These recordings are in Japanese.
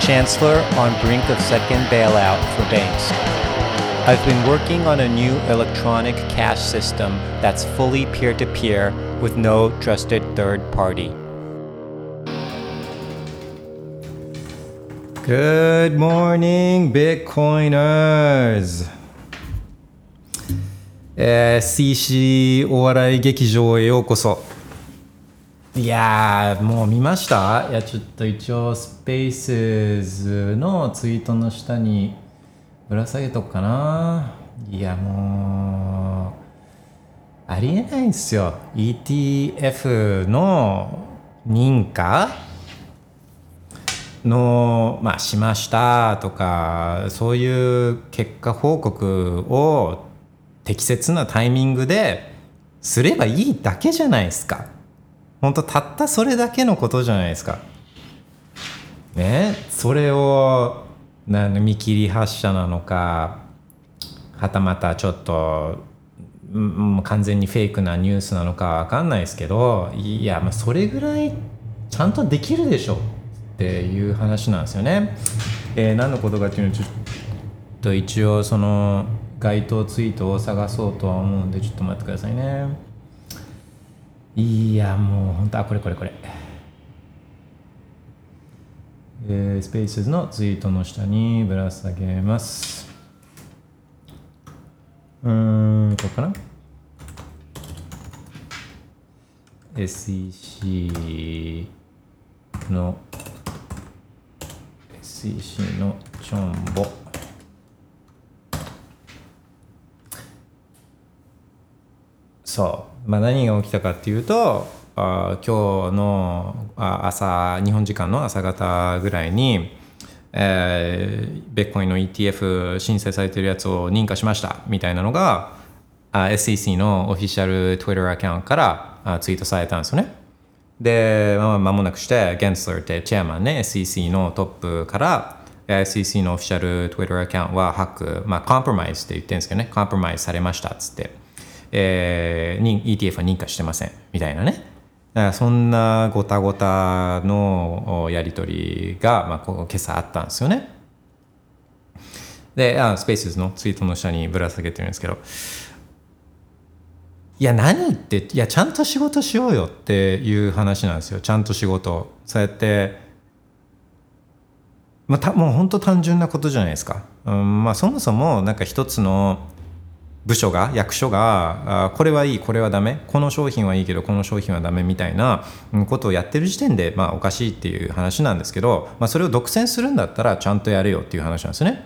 Chancellor on brink of second bailout for banks. I've been working on a new electronic cash system that's fully peer to peer with no trusted third party. Good morning, Bitcoiners! えー CC お笑い劇場へようこそ。 いや、もう見ました？いや、ちょっと一応、スペースズのツイートの下にぶら下げとくかな。いや、もう、ありえないんですよ。ETF の認可？の、まあ、しましたとかそういう結果報告を適切なタイミングですればいいだけじゃないですか本当たったそれだけのことじゃないですかね？それをな見切り発車なのかはたまたちょっとうん完全にフェイクなニュースなのかわかんないですけどいや、まあ、それぐらいちゃんとできるでしょっていう話なんですよね。えー何のことかっていうのをちょっと一応その該当ツイートを探そうとは思うんでちょっと待ってくださいね。いやもう本当あこれこれこれ。えースペースのツイートの下にぶら下げます。うーん、ここかな ?SEC の SEC のチョンボ。そう、まあ、何が起きたかっていうとあ今日のあ朝日本時間の朝方ぐらいに、えー、ベッコインの ETF 申請されてるやつを認可しましたみたいなのがあ SEC のオフィシャル Twitter アカウントからあツイートされたんですよね。で、まあ、間もなくして、ゲンスラーってチェアマンね、SEC のトップから、SEC のオフィシャル Twitter アカウントはハック、まあ、コンプマイズって言ってるんですけどね、コンプマイズされましたっつって、えー ETF は認可してません、みたいなね。だからそんなごたごたのやり取りが、まあ、今朝あったんですよね。で、あスペースのツイートの下にぶら下げてるんですけど、いや何っていやちゃんと仕事しようよっていう話なんですよ。ちゃんと仕事そうやって。まあ、たもう本当単純なことじゃないですか、うんまあ、そもそもなんか一つの部署が役所があこれはいいこれはダメこの商品はいいけどこの商品はダメみたいなことをやってる時点で、まあ、おかしいっていう話なんですけど、まあ、それを独占するんだったらちゃんとやれよっていう話なんですね。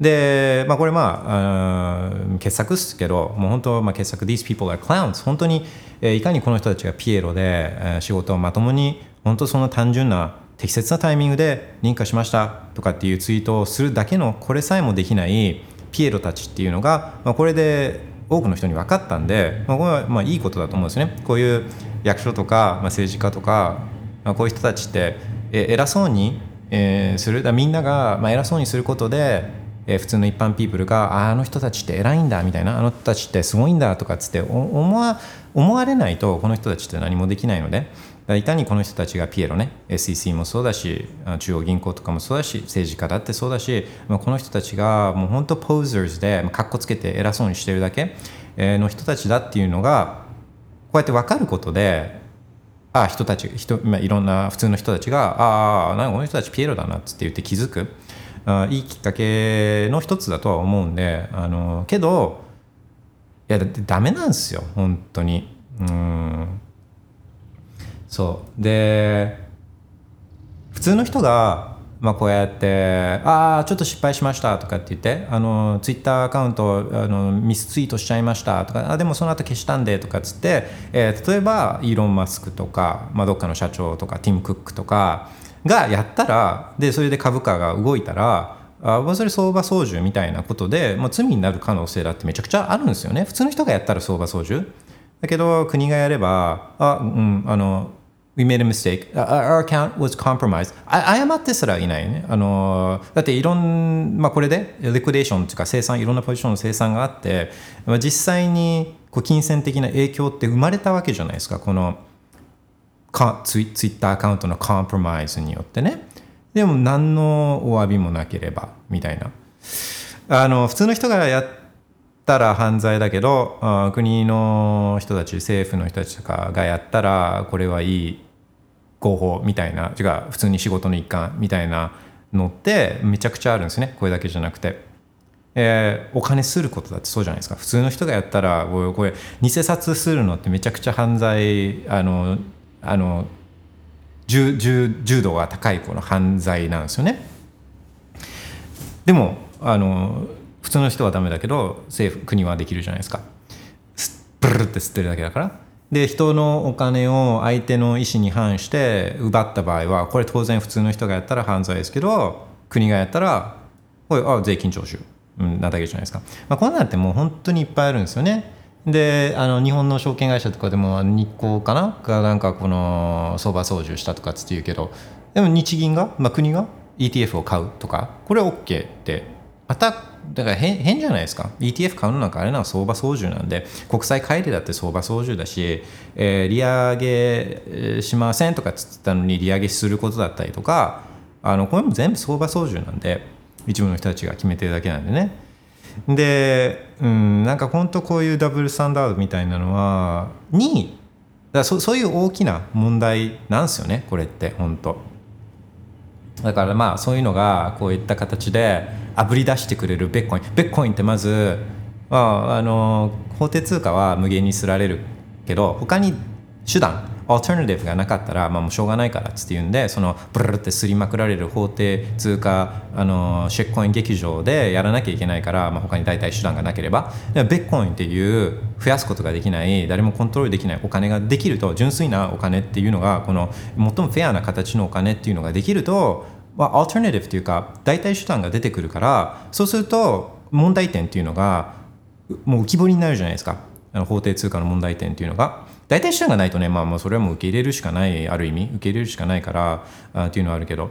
で、まあ、これまあ傑作ですけどもう本当、まあ、傑作 These people are clowns 本当に、えいかにこの人たちがピエロで、え仕事をまともに本当その単純な適切なタイミングで認可しましたとかっていうツイートをするだけのこれさえもできないピエロたちっていうのが、まあ、これで多くの人に分かったんで、まあ、これはまあいいことだと思うんですね。こういう役所とか、まあ、政治家とか、まあ、こういう人たちってえ偉そうに、えーする。だみんなが、まあ、偉そうにすることでえー普通の一般ピープルがああの人たちって偉いんだみたいな。あの人たちってすごいんだとかっつって思わ思われないとこの人たちって何もできないので。いかにこの人たちがピエロね SEC もそうだし中央銀行とかもそうだし政治家だってそうだし、この人たちがもう本当ポーザーズでかっこつけて偉そうにしてるだけの人たちだっていうのがこうやって分かることでああ人たち人、まあ、いろんな普通の人たちがああなんかこの人たちピエロだなって言って気づく。あいいきっかけの一つだとは思うんであのけどいやだってダメなんですよ本当に。うん。そう。で普通の人が、まあ、こうやって「ああちょっと失敗しました」とかって言ってあのツイッターアカウントあのミスツイートしちゃいましたとかあでもその後消したんでとかっつって、えー例えばイーロン・マスクとか、まあ、どっかの社長とかティム・クックとかがやったらでそれで株価が動いたらあそれ相場操縦みたいなことで、まあ、罪になる可能性だってめちゃくちゃあるんですよね。普通の人がやったら相場操縦。だけど国がやればあうんあの We made a mistake. Our account was compromised. 謝ってすらいないね。あのだっていろん、まあ、これでリクデーションというか生産、いろんなポジションの生産があって、まあ、実際にこう金銭的な影響って生まれたわけじゃないですか。このかツイツイッターアカウントのコンプロマイズによってね。でも何のお詫びもなければみたいな。あの普通の人がやったら犯罪だけど国の人たち政府の人たちとかがやったらこれはいい合法みたいな違う普通に仕事の一環みたいなのってめちゃくちゃあるんですね。これだけじゃなくて、えー、お金することだってそうじゃないですか。普通の人がやったらこれ偽札するのってめちゃくちゃ犯罪あのあの重重度が高いこの犯罪なんですよね。でもあの普通の人はダメだけど政府国はできるじゃないですか。ブルって吸ってるだけだから。で人のお金を相手の意思に反して奪った場合はこれ当然普通の人がやったら犯罪ですけど国がやったらこれあ税金徴収、うん、なだけじゃないですか、まあ、こんなんってもう本当にいっぱいあるんですよね。であの日本の証券会社とかでも日光かな？がなんかこの相場操縦したとかって言うけどでも日銀が、まあ、国が？ETF を買うとか？これ OK ってだから変変じゃないですか。ETF 買うのなんかあれな相場操縦なんで国債買い入れだって相場操縦だし、えー、利上げしませんとかっつったのに利上げすることだったりとかあのこれも全部相場操縦なんで一部の人たちが決めてるだけなんでね。で、うん、なんか本当こういうダブルスタンダードみたいなのはにだそそういう大きな問題なんですよねこれって本当だからまあそういうのがこういった形であぶり出してくれるベッコイン。ベッコインってまず、まあ、あの法定通貨は無限にすられるけど他に手段アルタナティブがなかったら、まあ、もうしょうがないからっつって言うんでそのブルルってすりまくられる法定通貨あのシェックコイン劇場でやらなきゃいけないから、まあ、他に代替手段がなければ。ベッコインっていう増やすことができない誰もコントロールできないお金ができると純粋なお金っていうのがこの最もフェアな形のお金っていうのができるとまあ、アルタナティブというか代替手段が出てくるからそうすると問題点っていうのがもう浮き彫りになるじゃないですか。あの法定通貨の問題点っていうのが。代替手段がないとね、まあ、まあそれはもう受け入れるしかないある意味受け入れるしかないからあっていうのはあるけど。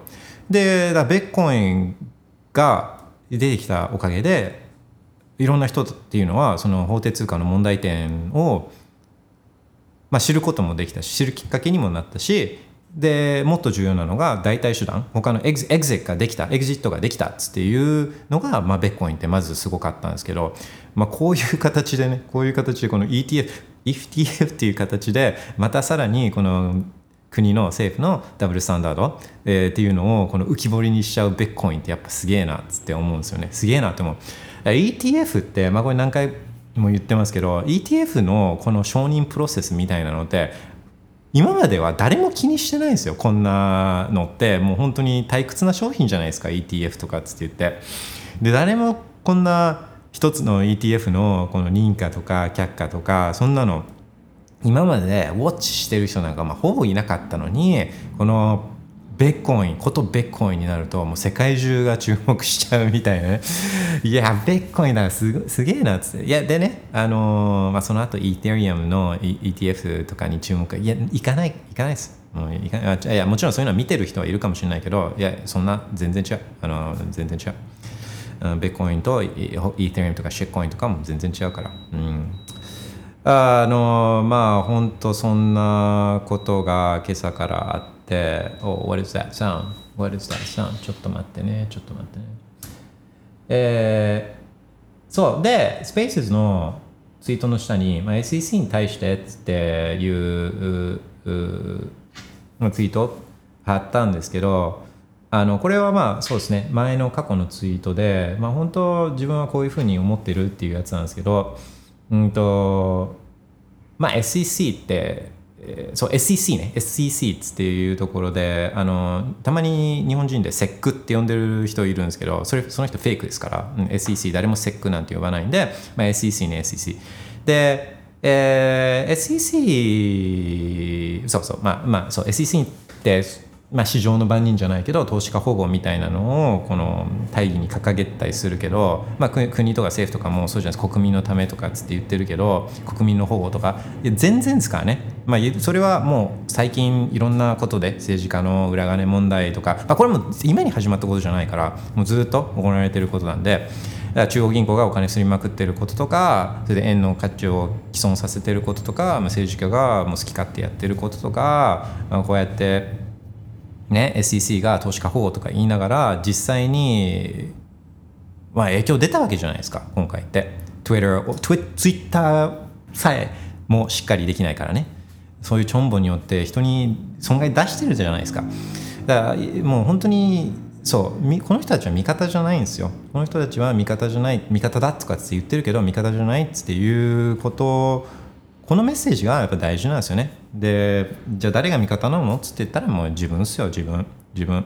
でだベッコインが出てきたおかげでいろんな人っていうのはその法定通貨の問題点を、まあ、知ることもできたし知るきっかけにもなったしでもっと重要なのが代替手段他のエグエグゼができたエグジットができたっていうのが、まあ、ベッコインってまずすごかったんですけど、まあ、こういう形でね こういう形でこの ETF ETF っていう形でまたさらにこの国の政府のダブルスタンダード、えー、っていうのをこの浮き彫りにしちゃうベッコインってやっぱすげえなっつって思うんですよね。すげえなって思う。ETF って、まあ、これ何回も言ってますけど ETF のこの承認プロセスみたいなのって今までは誰も気にしてないんですよ。こんなのって。もう本当に退屈な商品じゃないですか。ETF とかっつって言って。で誰もこんな一つの ETF のこの認可とか却下とかそんなの今までウォッチしてる人なんかまあほぼいなかったのにこのベッコインことベッコインになるともう世界中が注目しちゃうみたいなね。いやベッコインだすすげえなっつって。いやでねあのー、まあ、その後イーテリアムの ETF とかに注目。いや行かない行かないです。もういかい。やもちろんそういうのは見てる人はいるかもしれないけどいやそんな全然違う。あの、全然違う。ベッコインとイーテリアムとかシェッコインとかも全然違うからうんあのまあ本当そんなことが今朝からあって Oh, what is that sound? What is that sound? ちょっと待ってね、ちょっと待ってね。えー、そう、で、Spaces のツイートの下に、まあ、SEC に対してっていうツイート貼ったんですけど、あのこれはまあそうですね。前の過去のツイートで、まあ、本当自分はこういうふうに思ってるっていうやつなんですけど、うんとまあ、SEC ってえー、そう SEC ね。SEC っていうところであのたまに日本人で SEC って呼んでる人いるんですけどそれその人フェイクですから、うん、SEC 誰も SEC なんて呼ばないんで、まあ、SEC ね SEC で、えー、SEC そうそうまあまあそう SEC ってまあ、市場の番人じゃないけど投資家保護みたいなのをこの大義に掲げたりするけど、まあ、国とか政府とかもそうじゃないですか。国民のためとかっつって言ってるけど国民の保護とか。いや全然ですからね、まあ、それはもう最近いろんなことで政治家の裏金問題とか、まあ、これも今に始まったことじゃないからもうずっと行われてることなんで。中央銀行がお金吸いまくってることとかそれで円の価値を毀損させてることとか、まあ、政治家がもう好き勝手やってることとか、まあ、こうやってね、SEC が投資家保護とか言いながら実際に、まあ、影響出たわけじゃないですか今回って。Twitter, Twitter さえもしっかりできないからね。そういうチョンボによって人に損害出してるじゃないですか。だからもう本当にそうこの人たちは味方じゃないんですよ。この人たちは味方じゃない味方だとかって言ってるけど味方じゃないっていうことこのメッセージがやっぱ大事なんですよね。でじゃあ誰が味方なの？っつって言ったらもう自分ですよ自分。自分。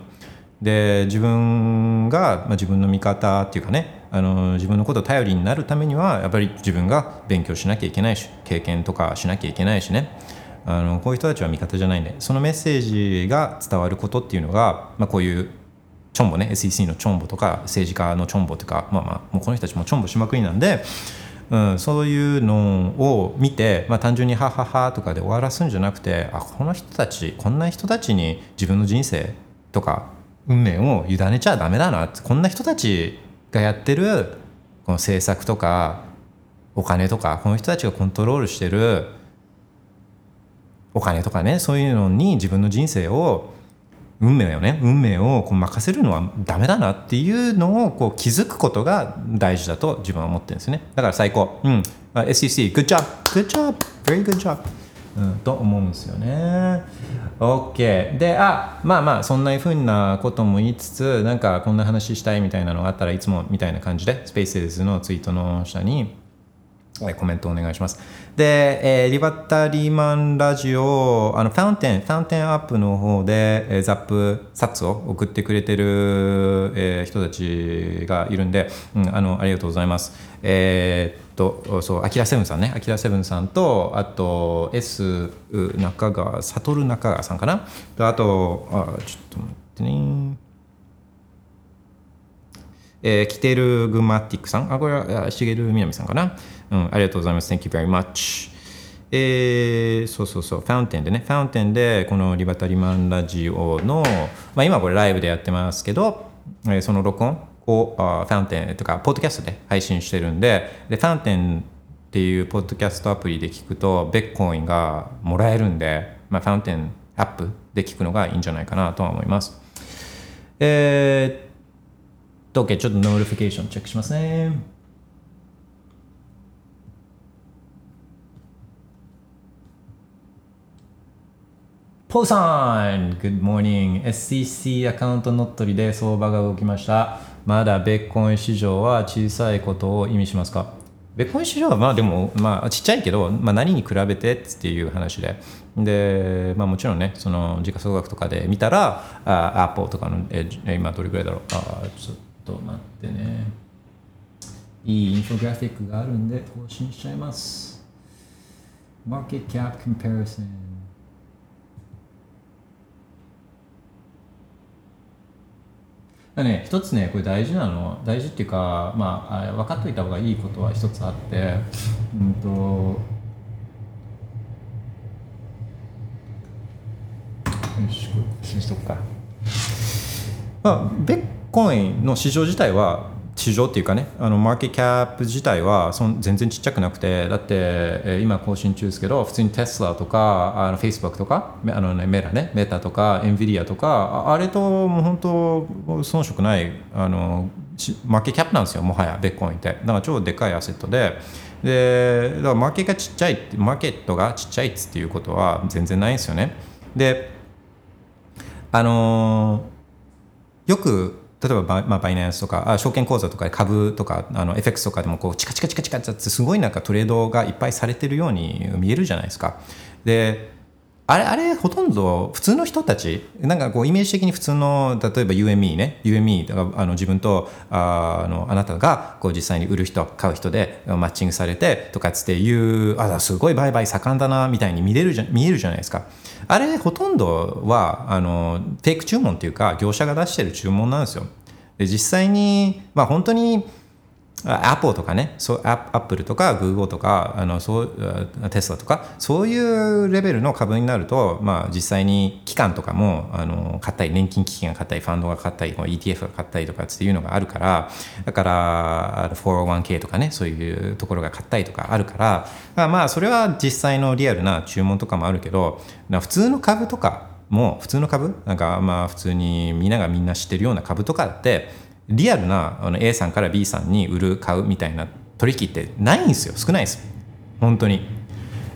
で自分が、まあ、自分の味方っていうかねあの自分のことを頼りになるためにはやっぱり自分が勉強しなきゃいけないし経験とかしなきゃいけないしね。あのこういう人たちは味方じゃないんでそのメッセージが伝わることっていうのが、まあ、こういうチョンボね SEC のチョンボとか政治家のチョンボとかまあまあもうこの人たちもチョンボしまくりなんでうん、そういうのを見て、まあ、単純に「ははは」とかで終わらすんじゃなくてあこの人たちこんな人たちに自分の人生とか運命を委ねちゃダメだなこんな人たちがやってるこの政策とかお金とかこの人たちがコントロールしてるお金とかねそういうのに自分の人生を運命をね運命をこう任せるのはダメだなっていうのをこう気づくことが大事だと自分は思ってるんですね。だから最高。うん。SEC good job good job very good job うん、と思うんですよね。OK。で、あ、まあまあ、そんなふうなことも言いつつ、なんかこんな話したいみたいなのがあったらいつもみたいな感じで、スペース s のツイートの下に、コメントお願いします。で、えー、リバタリーマンラジオ、あの、ファウンテン、ファウンテンアップの方で、えー、ザップ、サッツを送ってくれてる、えー、人たちがいるんで、うん、あの、ありがとうございます。えー、と、そう、アキラセブンさんね、アキラセブンさんと、あと、S 中川、サトル中川さんかな。あと、あ、ちょっと待ってね。えー、キテルグマティックさん、あ、これは、しげるみなみさんか na うん、ありがとうございます。Thank you very much. えー、そうそうそう、ファウンテンでね、ファウンテンでこのリバタリマンラジオの、まあ、今これライブでやってますけど、えー、その録音をあ Fountain とか、ポッドキャストで配信してるんで、で Fountain っていうポッドキャストアプリで聞くと、ビットコインがもらえるんで、まあ、 Fountain app で聞くのがいいんじゃないかなとは思います。えー、と、OK、ちょっと notification チェックしますね。ポーさん Good morning SEC アカウント乗っ取りで相場が動きました。まだベッコン市場は小さいことを意味しますか？ベッコン市場はまあでもまあちっちゃいけど、まあ、何に比べてっていう話で。で、まあ、もちろんねその時価総額とかで見たらアップルとかのえ今どれぐらいだろう？あちょっと待ってね。いいインフォグラフィックがあるんで更新しちゃいます。Market Cap Comparison だね一つねこれ大事なの大事っていうかまあ分かっといた方がいいことは一つあってうんとよしこれしとくか。まあベッコインの市場自体は市場っていうかねあのマーケットキャップ自体はそん全然ちっちゃくなくてだって、えー、今更新中ですけど普通にテスラとかあのフェイスブックとかあの、ね、メラねメタとかエンビディアとかあれともう本当遜色ないあのマーケットキャップなんですよもはやベッコインって。だから超でかいアセットで。でだからマーケットがちっちゃいマーケットがちっちゃいっていうことは全然ないんですよね。であの、よく例えばバ,、まあ、バイナンスとかあ証券口座とか株とかあの FX とかでもこうチカチカチカチカってすごいなんかトレードがいっぱいされてるように見えるじゃないですか。であれあれほとんど普通の人たち？なんかこうイメージ的に普通の例えば UME ね。UME だかあの自分とあのあなたがこう実際に売る人買う人でマッチングされてとかっつっていうあすごい売買盛んだなみたいに見れるじゃ見えるじゃないですか。あれほとんどはあのテイク注文っていうか業者が出してる注文なんですよ。で実際にまあ本当にアポとかねそうアップルとかグーグルとかあのそうテスラとかそういうレベルの株になると、まあ、実際に機関とかもあの買ったり年金基金が買ったりファンドが買ったり ETF が買ったりとかっていうのがあるからだから 401k とかねそういうところが買ったりとかあるからまあそれは実際のリアルな注文とかもあるけど普通の株とかも普通の株？なんかまあ普通にみんながみんな知ってるような株とかってリアルなあの A さんから B さんに売る買うみたいな取引ってないんですよ。少ないです。本当に。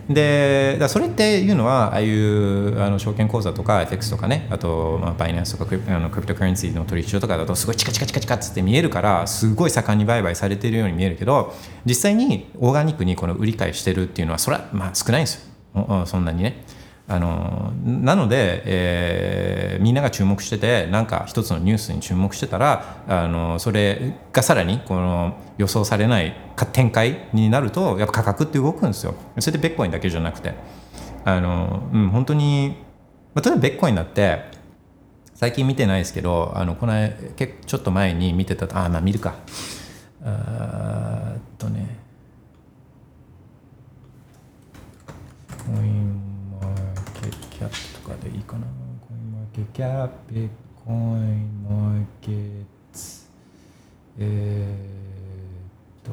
でだそれっていうのはああいうあの証券口座とか FX とかねあと、まあ、バイナンスとかクリあのクリプトカレンシーの取引所とかだとすごいチカチカチカチカっつって見えるからすごい盛んに売買されてるように見えるけど実際にオーガニックにこの売り買いしてるっていうのはそれはまあ少ないんですよそんなにねあのなので、えー、みんなが注目しててなんか一つのニュースに注目してたらあのそれがさらにこの予想されない展開になるとやっぱ価格って動くんですよ。それでベッコインだけじゃなくて。あの、うん、本当に、まあ、例えばベッコインだって最近見てないですけどあのこのちょっと前に見てたあまあ見るか。あっとね。コインキャップとかでいいかな。コインマーケットキャップ、ビッコインマーケット、えー、っと、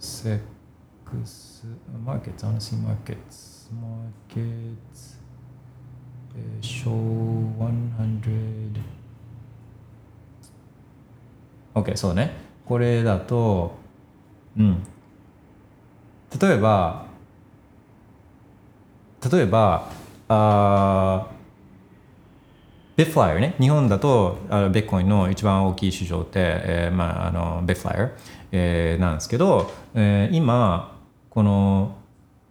セックス、マーケット、アナシーマーケット、マーケット、えー、ショー100、OK、そうね。これだと、うん。例えば、例えばあベフライヤーね。日本だとあベッコインの一番大きい市場って、えーまあ、あのベフライヤー、えー、なんですけど、えー、今この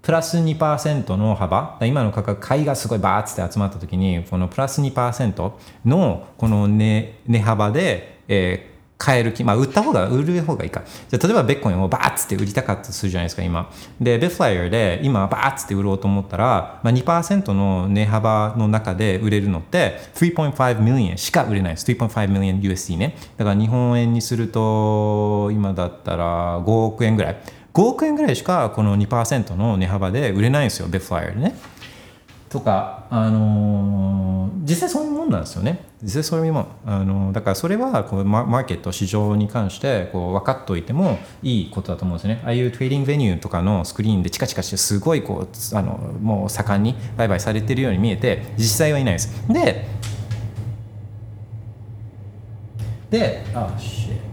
プラス2%の幅今の価格買いがすごいバーッて集まった時にこのプラス2%のこの値、値幅で、えー、買える気、まあ、売った方が、売る方がいいか。じゃ例えばベッコインをバーッつって売りたかったとするじゃないですか、今。で、ベフライヤーで今バーッつって売ろうと思ったら、まあ、2%の値幅の中で売れるのって3.5 million しか売れないです。3.5 million USD ね。だから日本円にすると、今だったら5億円ぐらい。5億円ぐらいしかこの2%の値幅で売れないんですよ、 bitFlyer でね。とか、あのー、実際そういうもんなんですよね。実際そういうもん。あのー、だからそれはこうマーケット、市場に関してこう分かっておいてもいいことだと思うんですね。ああいう trading venue とかのスクリーンでチカチカしてすごいこうあのもう盛んに売買されてるように見えて実際はいないです。で、で、あ、シェ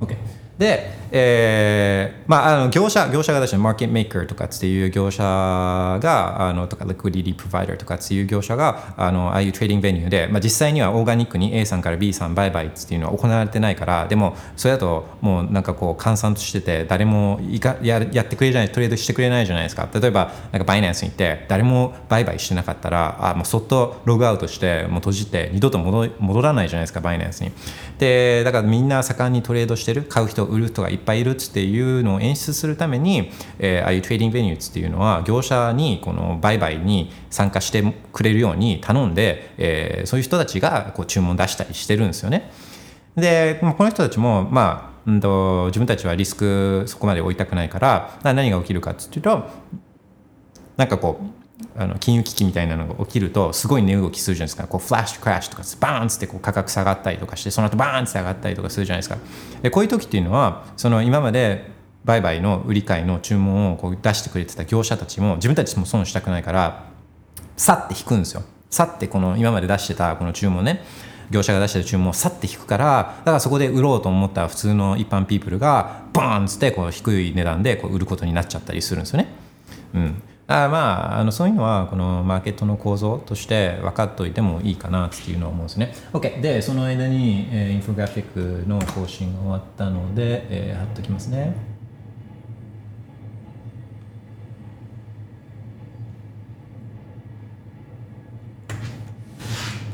OK。で、えーまあ、あの業者業者が出してマーケットメーカーとかっていう業者があのとか liquidity provider とかっていう業者があのああいう trading venue で、まあ、実際にはオーガニックに A さんから B さん売買っていうのは行われてないからでもそれだともうなんかこう閑散としてて誰もいかややってくれないトレードしてくれないじゃないですか。例えばなんか Binance に行って誰も売買してなかったらあもうそっとログアウトしてもう閉じて二度と戻戻らないじゃないですか Binance に。でだからみんな盛んにトレードしてる。買う人売る人がいっぱいいるっていうのを演出するために、えー、ああいう trading venue っていうのは業者にこの売買に参加してくれるように頼んで、えー、そういう人たちがこう注文出したりしてるんですよね。でこの人たちもまあ、うんと、自分たちはリスクそこまで置いたくないから何が起きるかっていうとなんかこうあの金融危機みたいなのが起きるとすごい値動きするじゃないですか。こう flash crash とかバーンってこう価格下がったりとかしてその後バーンって上がったりとかするじゃないですか。でこういう時っていうのはその今まで売買の売り買いの注文をこう出してくれてた業者たちも自分たちも損したくないからさって引くんですよ。さってこの今まで出してたこの注文ね業者が出してた注文をさって引くからだからそこで売ろうと思った普通の一般ピープルがバーンってこう低い値段でこう売ることになっちゃったりするんですよね。うん、あまああのそういうのはこのマーケットの構造として分かっておいてもいいかなっていうのは思うんですね。OK でその間に、えー、インフォグラフィックの更新が終わったので、えー、貼っときますね。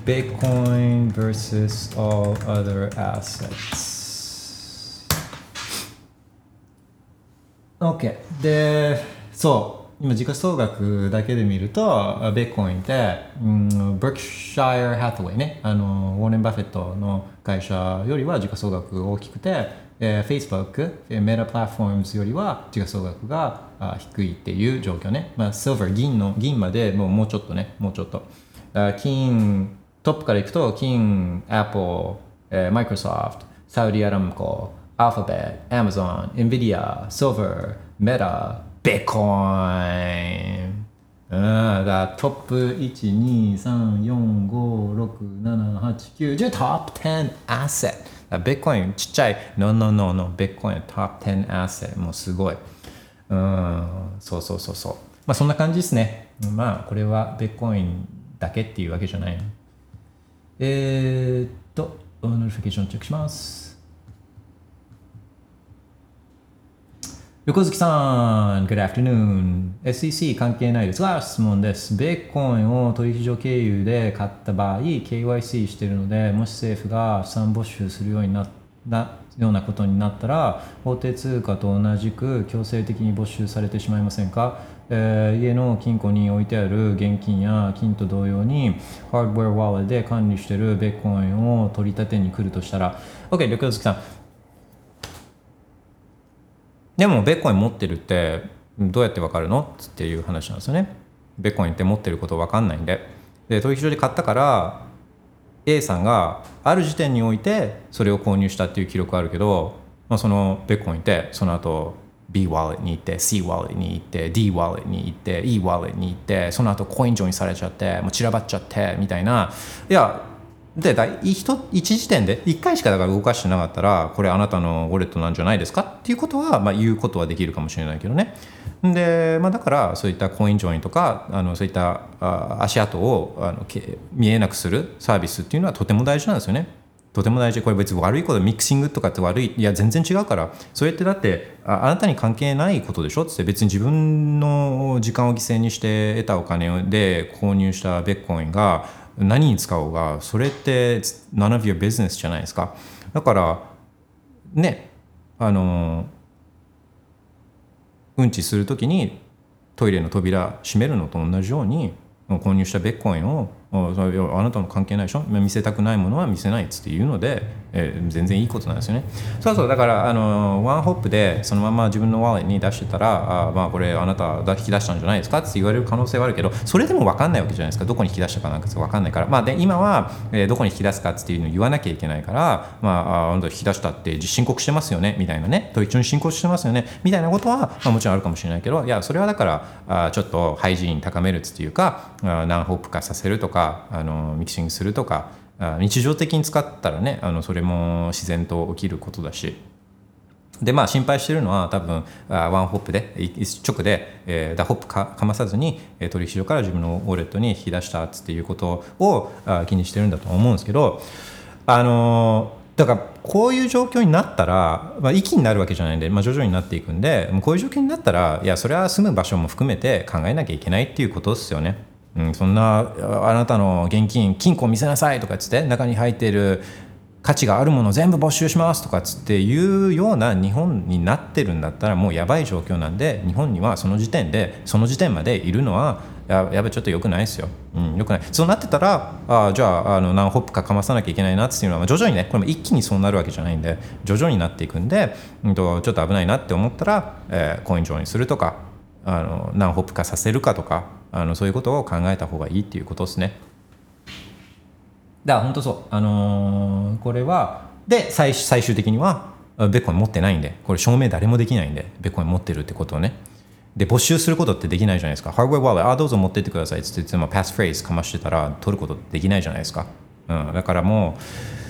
Bitcoin versus all other assets OK でそう今時価総額だけで見るとベッコインって、うん、ブックシャイア・ハトウェイね。あのウォーレン・バフェットの会社よりは時価総額大きくて、えー、Facebook、メタプラットフォームズよりは時価総額があ低いっていう状況ね、まあ、シルバー銀の銀までもうもうちょっとね。もうちょっと。あ金トップからいくと金、Apple、えー、Microsoft、サウディアラムコ、アルファベット、Amazon、Nvidia、Silver、Meta、Bitcoin。うん、だトップ1、2、3、ベコインがトップ1、2、3、4、5、6、7、8、9、10、トップ10アセット。ビッコインちっちゃい。No, no, no, no. ビッコイントップ10アセット。もうすごい。うん、そうそうそうそう。まあそんな感じですね。まあこれはビットコインだけっていうわけじゃない。えー、っと、 notification チェックします。横月さん、Good afternoon。SEC 関係ないですが、質問です。ビットコインを取引所経由で買った場合、KYC しているので、もし政府が資産没収するようになったようなことになったら、法定通貨と同じく強制的に没収されてしまいませんか、えー家の金庫に置いてある現金や金と同様に、ハードウェアワーレで管理しているベーコンを取り立てに来るとしたら、OK、横月さん。でもベッコイン持ってるってどうやってわかるの？っていう話なんですよね。ベッコインって持ってることわかんないんで。で取引所で買ったから A さんがある時点においてそれを購入したっていう記録あるけど、まあ、そのベッコインってその後 B ワレットに行って C ワレットに行って D ワレットに行って E ワレットに行ってその後コイン上にされちゃってもう散らばっちゃってみたいないやでだ一時点で1回しかだから動かしてなかったらこれあなたのウォレットなんじゃないですかっていうことは、まあ、言うことはできるかもしれないけどね。で、まあ、だからそういったコインジョインとかあのそういったあ足跡をあの見えなくするサービスっていうのはとても大事なんですよね。とても大事。これ別に悪いことミキシングとかって悪いいや全然違うから。それってだってあなたに関係ないことでしょ？って別に自分の時間を犠牲にして得たお金で購入したベッコインが何に使おうがそれって none of your business じゃないですか。だからねあのうんちするときにトイレの扉閉めるのと同じように購入したビットコインをあそれあなたの関係ないでしょ？見せたくないものは見せないっつって言うので、えー全然いいことなんですよね。そうそうだからあのワンホップでそのまま自分のウォレットに出してたらあまあこれあなた引き出したんじゃないですかって言われる可能性はあるけどそれでも分かんないわけじゃないですか？どこに引き出したかなんか分かんないから。まあで今は、えーどこに引き出すかっていうのを言わなきゃいけないからまああなた引き出したって申告してますよね？みたいなね。と一緒に申告してますよね？みたいなことは、まあ、もちろんあるかもしれないけどいやそれはだからあちょっと hygiene 高めるっていうかあ何ホップ化させるとかあのミキシングするとか日常的に使ったらねあのそれも自然と起きることだしでまあ心配してるのは多分ワンホップで一直で、えー、何ホップかかまさずに取引所から自分のウォレットに引き出したっていうことを気にしてるんだと思うんですけどあのだからこういう状況になったら、まあ、いきなりなるわけじゃないんで、まあ、徐々になっていくんでこういう状況になったらいやそれは住む場所も含めて考えなきゃいけないっていうことですよね。うん、そんなあなたの現金金庫を見せなさいとかっつって中に入っている価値があるもの全部没収しますとかっつっていうような日本になってるんだったらもうやばい状況なんで日本にはその時点でその時点までいるのはややばいちょっと良くないですよ、うん、良くない。そうなってたらあじゃああの何ホップかかまさなきゃいけないなっていうのは徐々にねこれも一気にそうなるわけじゃないんで徐々になっていくんで、うん、とちょっと危ないなって思ったら、えーコイン上にするとかあの何ホップ化させるかとかあのそういうことを考えた方がいいっていうことですね。だから本当そう、あのーこれはで最最終的にはベッコン持ってないんで。これ証明誰もできないんで。ベッコイン持ってるってことをね。で没収することってできないじゃないですか。ハードウェアワーレットあどうぞ持ってってくださいって言ってパスフレーズかましてたら取ることできないじゃないですか、うん、だからもう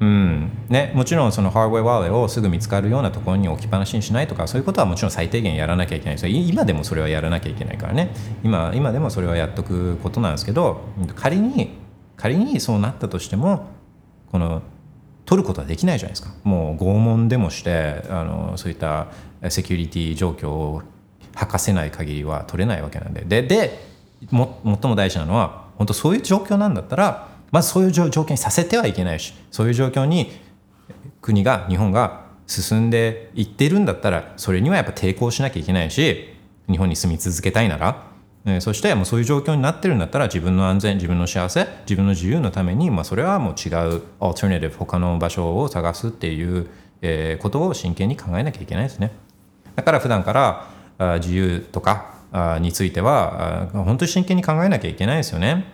うん。ね、もちろんそのハードウェアワーレをすぐ見つかるようなところに置きっぱなしにしないとかそういうことはもちろん最低限やらなきゃいけない。です今でもそれはやらなきゃいけないからね。今今でもそれはやっとくことなんですけど仮に仮にそうなったとしてもこの取ることはできないじゃないですか。もう拷問でもしてあのそういったセキュリティ状況を吐かせない限りは取れないわけなんで。でで最も大事なのは本当そういう状況なんだったらまずそういう状況にさせてはいけないしそういう状況に国が日本が進んでいってるんだったらそれにはやっぱ抵抗しなきゃいけないし日本に住み続けたいなら、えーそしてもうそういう状況になってるんだったら自分の安全自分の幸せ自分の自由のために、まあ、それはもう違うアルタナティブ他の場所を探すっていう、えーことを真剣に考えなきゃいけないですね。だから普段から自由とかについてはあ本当に真剣に考えなきゃいけないですよね。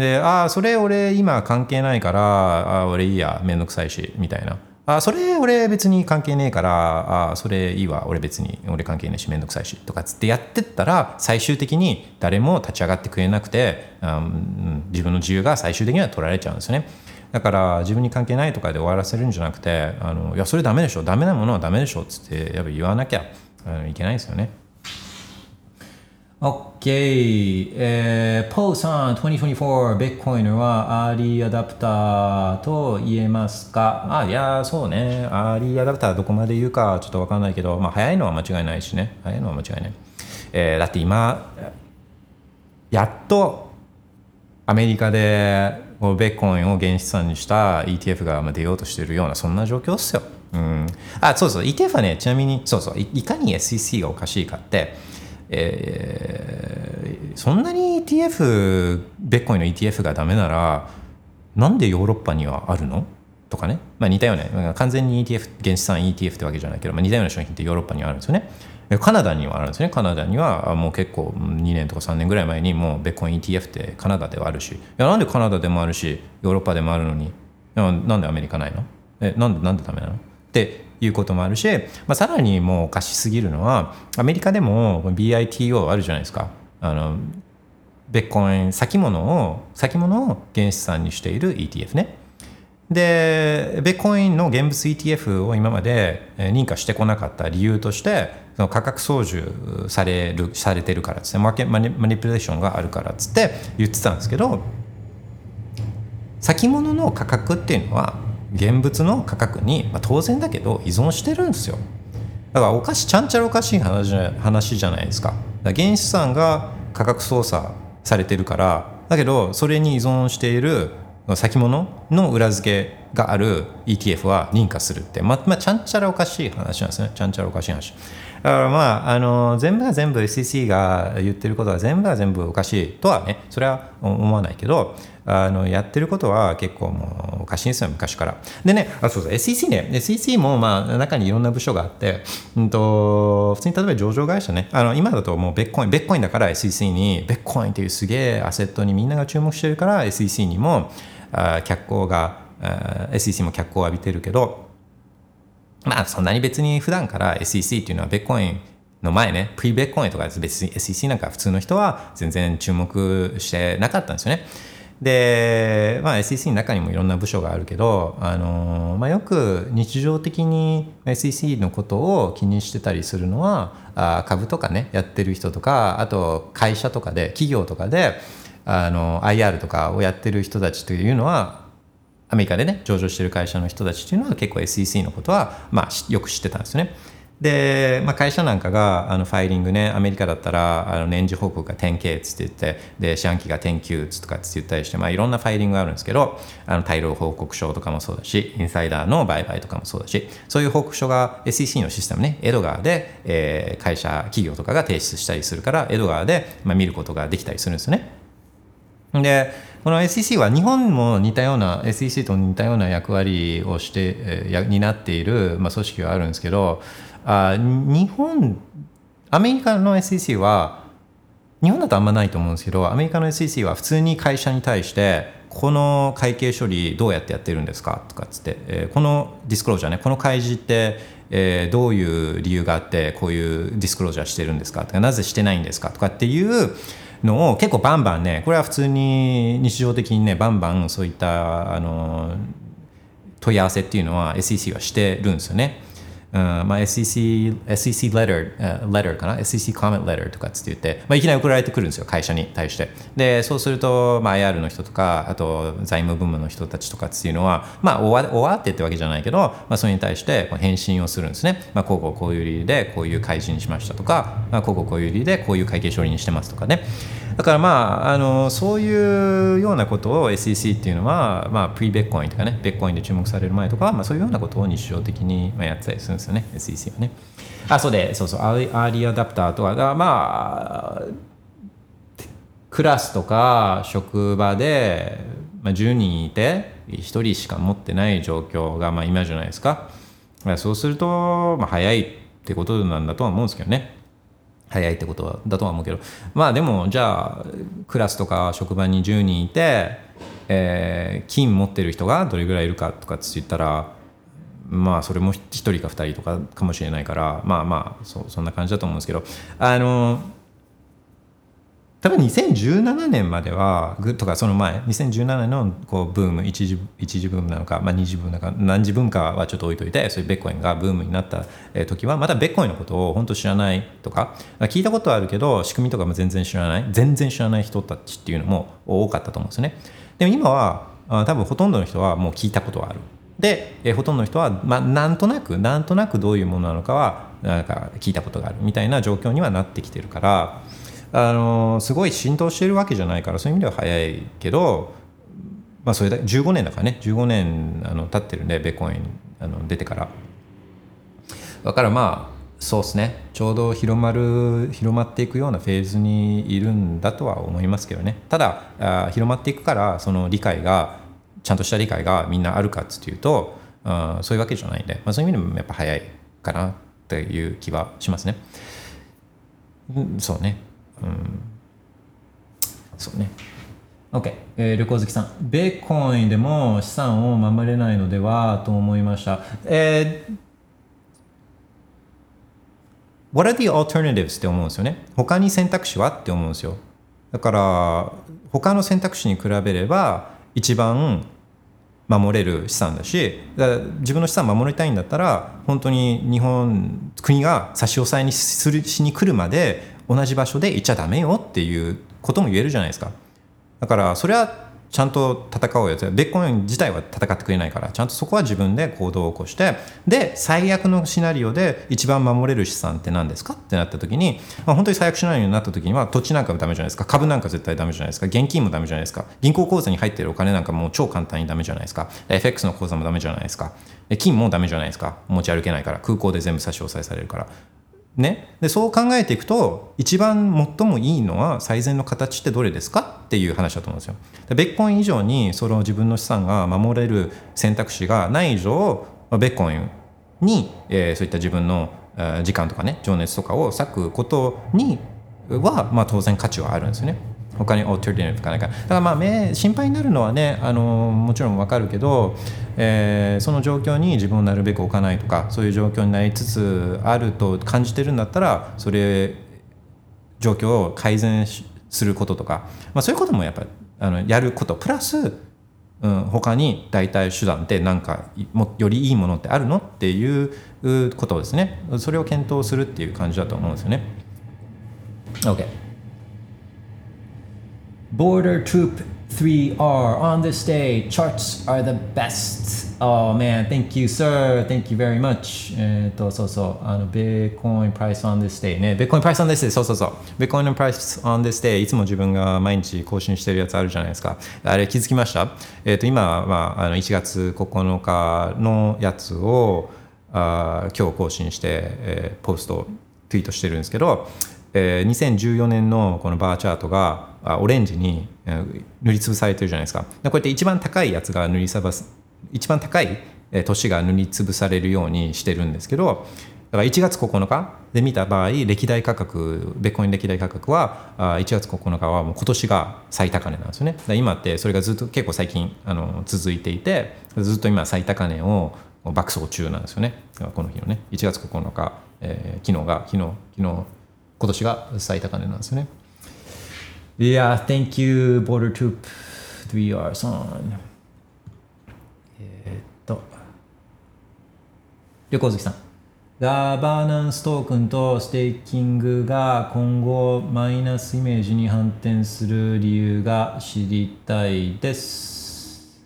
でああそれ俺今関係ないからあ俺いいやめんどくさいしみたいな。あそれ俺別に関係ねえからあそれいいわ俺別に俺関係ねえしめんどくさいしとかつってやってったら最終的に誰も立ち上がってくれなくてうん自分の自由が最終的には取られちゃうんですね。だから自分に関係ないとかで終わらせるんじゃなくてあのいやそれダメでしょダメなものはダメでしょっつってやっぱ言わなきゃいけないですよね。OK、えー、ポーさん、2024、ビットコインは early adopter と言えますか？あ、いや、そうね、 early adopter どこまで言うかちょっとわかんないけど、まあ、早いのは間違いないしね、早いのは間違いない。えー、だって今、やっとアメリカでこうベッコインを原資産にした ETF が出ようとしているようなそんな状況ですよ。うん、あそうそう ETF はねちなみにそうそういかに SEC がおかしいかって、えーそんなに ETF ベッコインの ETF がダメならなんでヨーロッパにはあるの？とかね、まあ、似たような完全に ETF 原資産 ETF ってわけじゃないけど、まあ、似たような商品ってヨーロッパにはあるんですよね。カナダにはあるんですね。カナダにはもう結構2年とか3年ぐらい前にもうベッコイン ETF ってカナダではあるし、いやなんでカナダでもあるし、ヨーロッパでもあるのに、なんでアメリカないの？えなんでなんでダメなの？っていうこともあるし、まあ、さらにもうおかしすぎるのは、アメリカでも BITO あるじゃないですか。あのベッコイン先物を先物を原資産にしている ETF ね。で、ベッコインの現物 ETF を今まで認可してこなかった理由として、その価格操縦される、されてるからですね、マーケマニマニピュレーションがあるからっつって言ってたんですけど、先物の価格っていうのは、現物の価格に、まあ、当然だけど依存してるんですよ。だからおかしちゃんちゃらおかしい話じゃないですか。か原資産が価格操作されてるからだけどそれに依存している先物の裏付けがある ETF は認可するって、まあまあ、ちゃんちゃらおかしい話なんですねちゃんちゃらおかしい話。だからまああの全部が全部 SEC が言ってることは全部が全部おかしいとはねそれは思わないけどあのやってることは結構もうおかしいんですよ昔から。でねあそうそう SEC ね SEC もまあ中にいろんな部署があって、うん、と普通に例えば上場会社ねあの今だともうベッコインベッコインだから SEC にベッコインっていうすげえアセットにみんなが注目してるから SEC にもあ脚光があ SEC も脚光を浴びてるけどまあそんなに別に普段から SEC っていうのはベッコインの前ね、プリベッコインとか別に SEC なんか普通の人は全然注目してなかったんですよね。で、まあ、SEC の中にもいろんな部署があるけど、あのまあ、よく日常的に SEC のことを気にしてたりするのはあ株とかねやってる人とかあと会社とかで企業とかであの IR とかをやってる人たちというのはアメリカでね上場してる会社の人たちっていうのは結構 SEC のことは、まあ、よく知ってたんですよね。で、まあ、会社なんかがあのファイリングねアメリカだったらあの年次報告が 10K っつって言ってで四半期が 10Q とかっつって言ったりして、まあ、いろんなファイリングがあるんですけどあの大量報告書とかもそうだしインサイダーの売買とかもそうだしそういう報告書が SEC のシステムねエドガーで、えー会社企業とかが提出したりするからエドガーで、まあ、見ることができたりするんですよね。でこの SEC は日本も似たような SEC と似たような役割をして、え担っている、まあ、組織があるんですけどあ日本アメリカの SEC は日本だとあんまないと思うんですけどアメリカの SEC は普通に会社に対してこの会計処理どうやってやってるんですか？とかっつって、えーこのディスクロージャーねこの開示って、えーどういう理由があってこういうディスクロージャーしてるんですか？とかなぜしてないんですか？とかっていうのを結構バンバンねこれは普通に日常的にねバンバンそういったあの問い合わせっていうのは SEC はしてるんですよね。まあ、SEC, SEC letter, uh, letter かな？SEC comment letter とかっつって言って、まあ、いきなり送られてくるんですよ会社に対して。でそうすると、まあ、IR の人とかあと財務部門の人たちとかっていうのはまあ終わ終わってってわけじゃないけど、まあ、それに対して返信をするんですね、まあ、こうこうこういう理由でこういう開示にしましたとか、まあ、こうこうこういう理由でこういう会計処理にしてますとかね。だからまああのそういうようなことを SEC っていうのは、まあ、プリベッコインとかねベッコインで注目される前とか、まあ、そういうようなことを日常的にやってたりするんですですよね SEC はね。あそうでそうそうアーリーアダプターとかだまあクラスとか職場で、まあ、10人いて1人しか持ってない状況がまあ今じゃないですか。そうすると、まあ、早いってことなんだとは思うんですけどね。早いってことだとは思うけど。まあでもじゃあクラスとか職場に10人いて、えー、金持ってる人がどれぐらいいるかとかって言ったらまあそれも1人か2人とかかもしれないからまあまあそそんな感じだと思うんですけどあの多分2017年まではとかその前2017年のこうブーム一時一時ブームなのか、まあ、二次ブームなのか何次ブームかはちょっと置いといてそういうベッコインがブームになった時はまだベッコインのことを本当知らないとか聞いたことはあるけど仕組みとかも全然知らない全然知らない人たちっていうのも多かったと思うんですよね。でも今は多分ほとんどの人はもう聞いたことはある。で、えほとんどの人は、まあ、なんとなくなんとなくどういうものなのかはなんか聞いたことがあるみたいな状況にはなってきてるからあのすごい浸透してるわけじゃないからそういう意味では早いけど、まあ、それだ15年だからね15年あの経ってるんでベーコンあの出てから。だからまあそうですね。ちょうど広まる広まっていくようなフェーズにいるんだとは思いますけどね。ただあ広まっていくからその理解がちゃんとした理解がみんなあるかっていうとあそういうわけじゃないんで、まあ、そういう意味でもやっぱ早いかなという気はしますね。そうね。うん、そうね。OK、えー、旅行好きさん。ベーコインでも資産を守れないのではと思いました。えー What are the alternatives? って思うんですよね。他に選択肢は？って思うんですよ。だから他の選択肢に比べれば一番守れる資産だしだ自分の資産守りたいんだったら本当に日本国が差し押さえにするしに来るまで同じ場所でいちゃダメよっていうことも言えるじゃないですか。だからそれはちゃんと戦おうよ。ベッコイン自体は戦ってくれないから。ちゃんとそこは自分で行動を起こして。で最悪のシナリオで一番守れる資産って何ですか？ってなった時に、まあ、本当に最悪シナリオになった時には土地なんかもダメじゃないですか。株なんか絶対ダメじゃないですか。現金もダメじゃないですか。銀行口座に入ってるお金なんかもう超簡単にダメじゃないですか。FX の口座もダメじゃないですか。金もダメじゃないですか。持ち歩けないから。空港で全部差し押さえされるから。ね、でそう考えていくと一番最もいいのは最善の形ってどれですか？っていう話だと思うんですよ。ベッコイン以上にその自分の資産が守れる選択肢がない以上ベッコインに、えー、そういった自分の時間とかね情熱とかを割くことには、まあ、当然価値はあるんですよね。他にオートリネとかなんか。だからまあ目心配になるのはねあのもちろん分かるけど、えー、その状況に自分をなるべく置かないとかそういう状況になりつつあると感じてるんだったらそれ状況を改善することとか、まあ、そういうこともやっぱあのやること。プラス、うん、他に代替手段って何かもよりいいものってあるのっていうことですね。それを検討するっていう感じだと思うんですよね。OK Border Troop 3R on this day. Charts are the best. Oh man, thank you, sir. Thank you very much. えっと、そうそう。あの、ベーコインプライス on this day ね。ベーコインプライス on this day。そうそうそう。ベーコインプライス on this day。いつも自分が毎日更新してるやつあるじゃないですか。あれ気づきました？えっ、と、今は、あの1月9日のやつをあ今日更新して、えー、ポスト、ツイートしてるんですけど、えー、2014年のこのバーチャートがあオレンジに塗りつぶされてるじゃないですか。こうやって一番高いやつが塗りつぶす一番高い年が塗りつぶされるようにしてるんですけどだから1月9日で見た場合歴代価格ベッコイン歴代価格は1月9日はもう今年が最高値なんですよね。今ってそれがずっと結構最近あの続いていてずっと今最高値を爆走中なんですよね。この日のね。1月9日、えー、昨日が昨日昨日今年が最高値なんですよね。Yeah, thank you, Border Troop 3R on. えっと、旅行好きさん。ガバナンストークンとステーキングが今後マイナスイメージに反転する理由が知りたいです。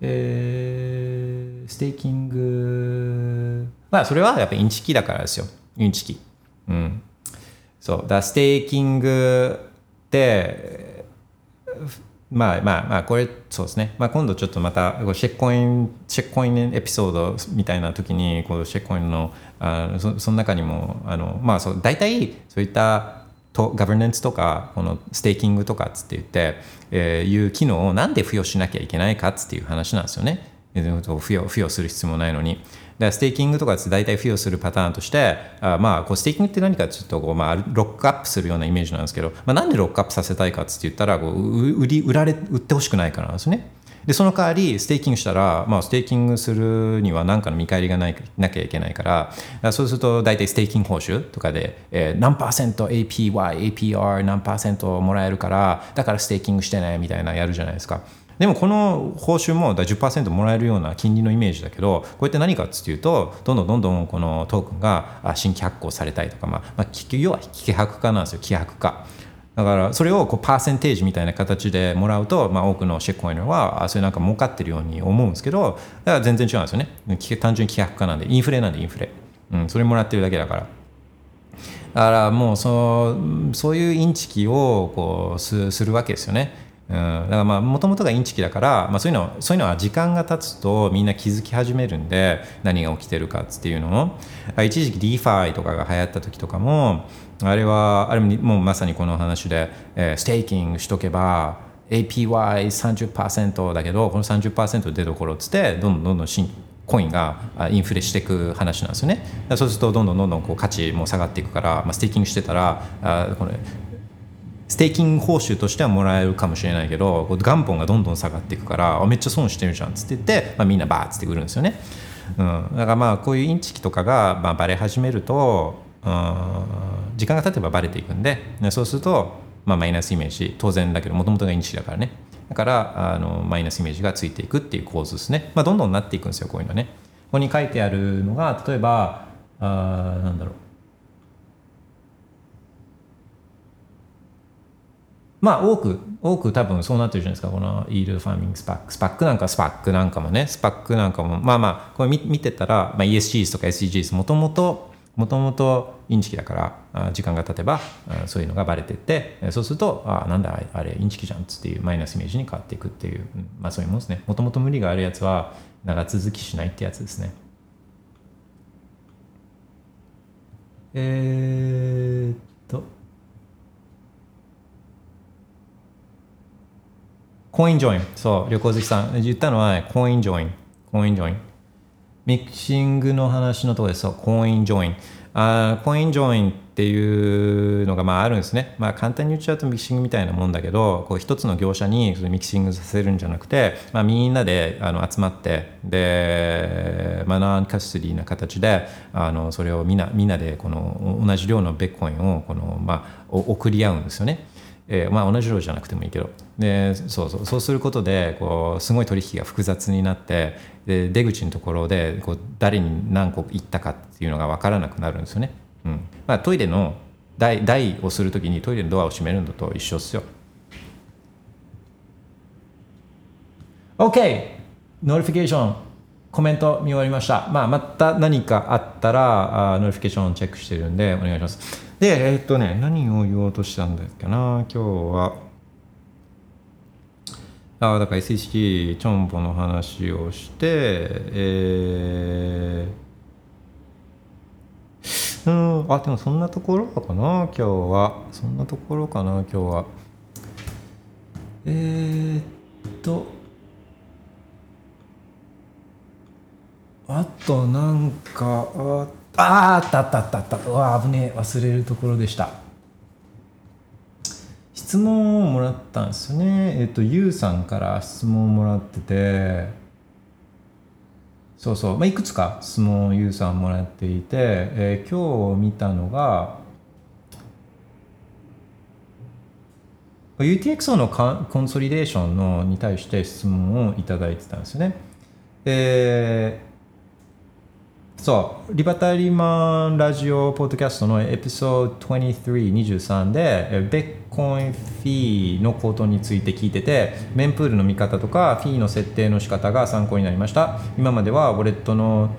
えー staking まあそれはやっぱインチキだからですよ。インチキ。うん。そう。だ staking ってまあまあまあこれそうですね、まあ、今度ちょっとまた shitcoin shitcoin エピソードみたいな時にこう shitcoin のあそその中にもあのまあそう大体そういったとガバナンスとかこの staking とかっつって言って、えー、いう機能をなんで付与しなきゃいけないかっていう話なんですよね。付与付与する必要もないのに。で staking とかって大体付与するパターンとしてあまあこう staking って何かちょっとこう、まあ、ロックアップするようなイメージなんですけど、まあ、なんでロックアップさせたいかって言ったらこう売り売られ売ってほしくないからなんですね。でその代わり staking したら、まあ、 staking するには何かの見返りがないなきゃいけないからそうすると大体 staking 報酬とかで、えー、何パーセント APY、APR 何パーセントもらえるからだからステーキングしてねみたいなやるじゃないですか。でもこの報酬もだ10%もらえるような金利のイメージだけどこうやって何かっていうとどんどんどんどんこのトークンが新規発行されたりとか、まあまあ、要は希薄化なんですよ希薄化。だからそれをこうパーセンテージみたいな形でもらうと、まあ、多くのシェックコインはそれなんか儲かってるように思うんですけどだから全然違うんですよね。単純に希薄化なんでインフレなんでインフレ、うん、それもらってるだけだから。だからもうそそういうインチキをこうすするわけですよね。うん、だからまあもともとがインチキだから、まあ、そういうのそういうのは時間が経つとみんな気づき始めるんで何が起きてるかっていうのを。一時期 DeFi とかが流行った時とかもあれはあれもまさにこの話で、えー、 staking しとけば APY30% だけどこの30%出どころっつってどんどんどんどん新コインがインフレしていく話なんですよね。そうするとどんどんどんどんこう価値も下がっていくから、まあ、 staking してたらあこの staking 報酬としてはもらえるかもしれないけど元本がどんどん下がっていくからめっちゃ損してるじゃんっつって言って、まあ、みんなバーッつって売るんですよね、うん、だからまあこういうインチキとかがまあバレ始めると、うん、時間が経てばバレていくんでそうすると、まあ、マイナスイメージ当然だけどもともとがインチキだからね。だからあのマイナスイメージがついていくっていう構図ですね、まあ、どんどんなっていくんですよこういうのね。ここに書いてあるのが例えばあなんだろう。まあ多く、多く多分そうなってるじゃないですか、この yield farming SPAC。SPAC なんか SPAC なんかもね、 SPAC なんかも、まあまあ、これ見てたら、まあ、 ESG とか SDGs、もともと、もともとインチキだから時間が経てばそういうのがバレてってそうするとあなんだあれインチキじゃんっていうマイナスイメージに変わっていくっていう、まあそういうもんですね。もともと無理があるやつは長続きしないってやつですね。えー、っ CoinJoin。そう、旅行好きさん。言ったのは、 CoinJoin。CoinJoin。mixing の話のところです。そう、 CoinJoin。あコインジョインっていうのがまああるんですね。まあ簡単に言っちゃうとミキシングみたいなもんだけど、こう一つの業者にミキシングさせるんじゃなくて、まあ、みんなであの集まって、で、まあ、ナンカスティーな形で、あのそれをみんなみんなでこの同じ量のベッコインをこの、まあ、送り合うんですよね。えー、まあ同じ量じゃなくてもいいけどでそうそうそうすることでこうすごい取引が複雑になってで出口のところでこう誰に何個行ったかっていうのが分からなくなるんですよね。うんまあ、トイレの大大をするときにトイレのドアを閉めるのと一緒っすよ。OK! notification コメント見終わりました。まあ、また何かあったらあ notification チェックしてるんでお願いします。で、えー、っとね、何を言おうとしたんだっけな、今日は。あだから SHG チョンボの話をして、えー、うん、あ、でもそんなところかな、今日は。そんなところかな、今日は。えー、っと、あとなんかあっああったあったあったあった。うわ危ねえ忘れるところでした。質問をもらったんですよね。えっとゆうさんから質問をもらってて。そうそう、まあ、いくつか質問をゆうさんもらっていて、えー、今日見たのが UTXO のコンソリデーションのに対して質問をいただいてたんですよね。えそう、リバタリマンラジオポッドキャストのエピソード23、23で、ベッコインフィーのことについて聞いてて、 mempool の見方とか、フィーの設定の仕方が参考になりました。今まではウォレットの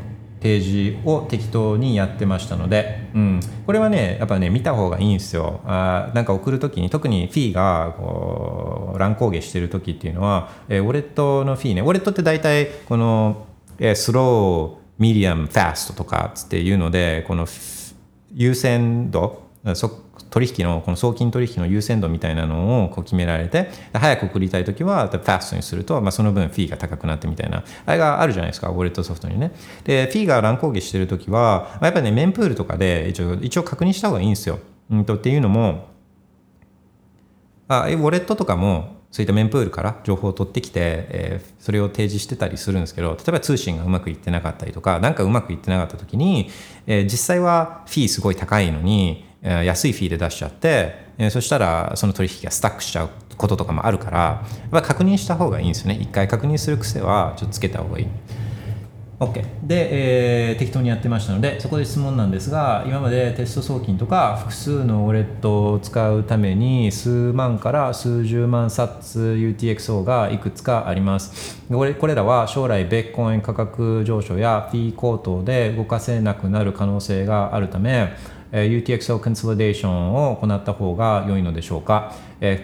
提示を適当にやってましたので、うん、これはねやっぱね見た方がいいんですよ。あなんか送るときに特にフィーがこう乱高下してる時っていうのは、えー、ウォレットのフィーね。ウォレットって大体この、えー、 slow medium fast とかっていうのでこの優先度取引のこの送金取引の優先度みたいなのをこう決められて早く送りたい時はファストにすると、まあ、その分フィーが高くなってみたいなあれがあるじゃないですかウォレットソフトにね。でフィーが乱高下してる時は、まあ、やっぱねメンプールとかで一応一応確認した方がいいんですよ、うん、とっていうのもあウォレットとかもそういったメンプールから情報を取ってきて、えー、それを提示してたりするんですけど例えば通信がうまくいってなかったりとか何かうまくいってなかった時に、えー、実際はフィーすごい高いのにえ安いフィーで出しちゃって、えそしたらその取引がスタックしちゃうこととかもあるからやっぱ確認した方がいいんですよね。一回確認する癖はちょっとつけた方がいい。OK で、えー、適当にやってましたのでそこで質問なんですが今までテスト送金とか複数のウォレットを使うために数万から数十万冊 UTXO がいくつかあります。これこれらは将来ベッコイン価格上昇やフィー高騰で動かせなくなる可能性があるため UTXO コンソリデーションを行った方が良いのでしょうか、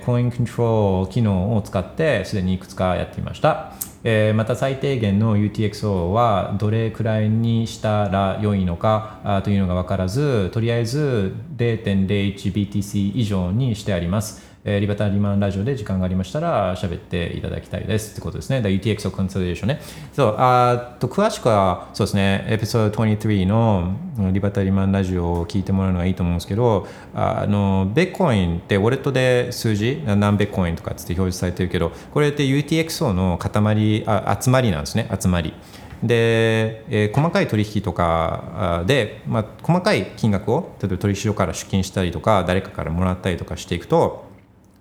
コインコントロール機能を使ってすでにいくつかやってみました、えー、また最低限の UTXO はどれくらいにしたら良いのかあというのが分からずとりあえず 0.01BTC 以上にしてあります。えー、リバタリマンラジオで時間がありましたら喋っていただきたいですってことですね。UTX をコンソリデーションね。そう、あと詳しくはそうですね、エピソード23のリバタリマンラジオを聞いてもらうのがいいと思うんですけど、あの、ベッコインってウォレットで数字、何ベッコインとかって表示されてるけど、これって UTXO の塊、あ集まりなんですね、集まり。で、えー、細かい取引とかで、まあ、細かい金額を例えば取引所から出金したりとか誰かからもらったりとかしていくと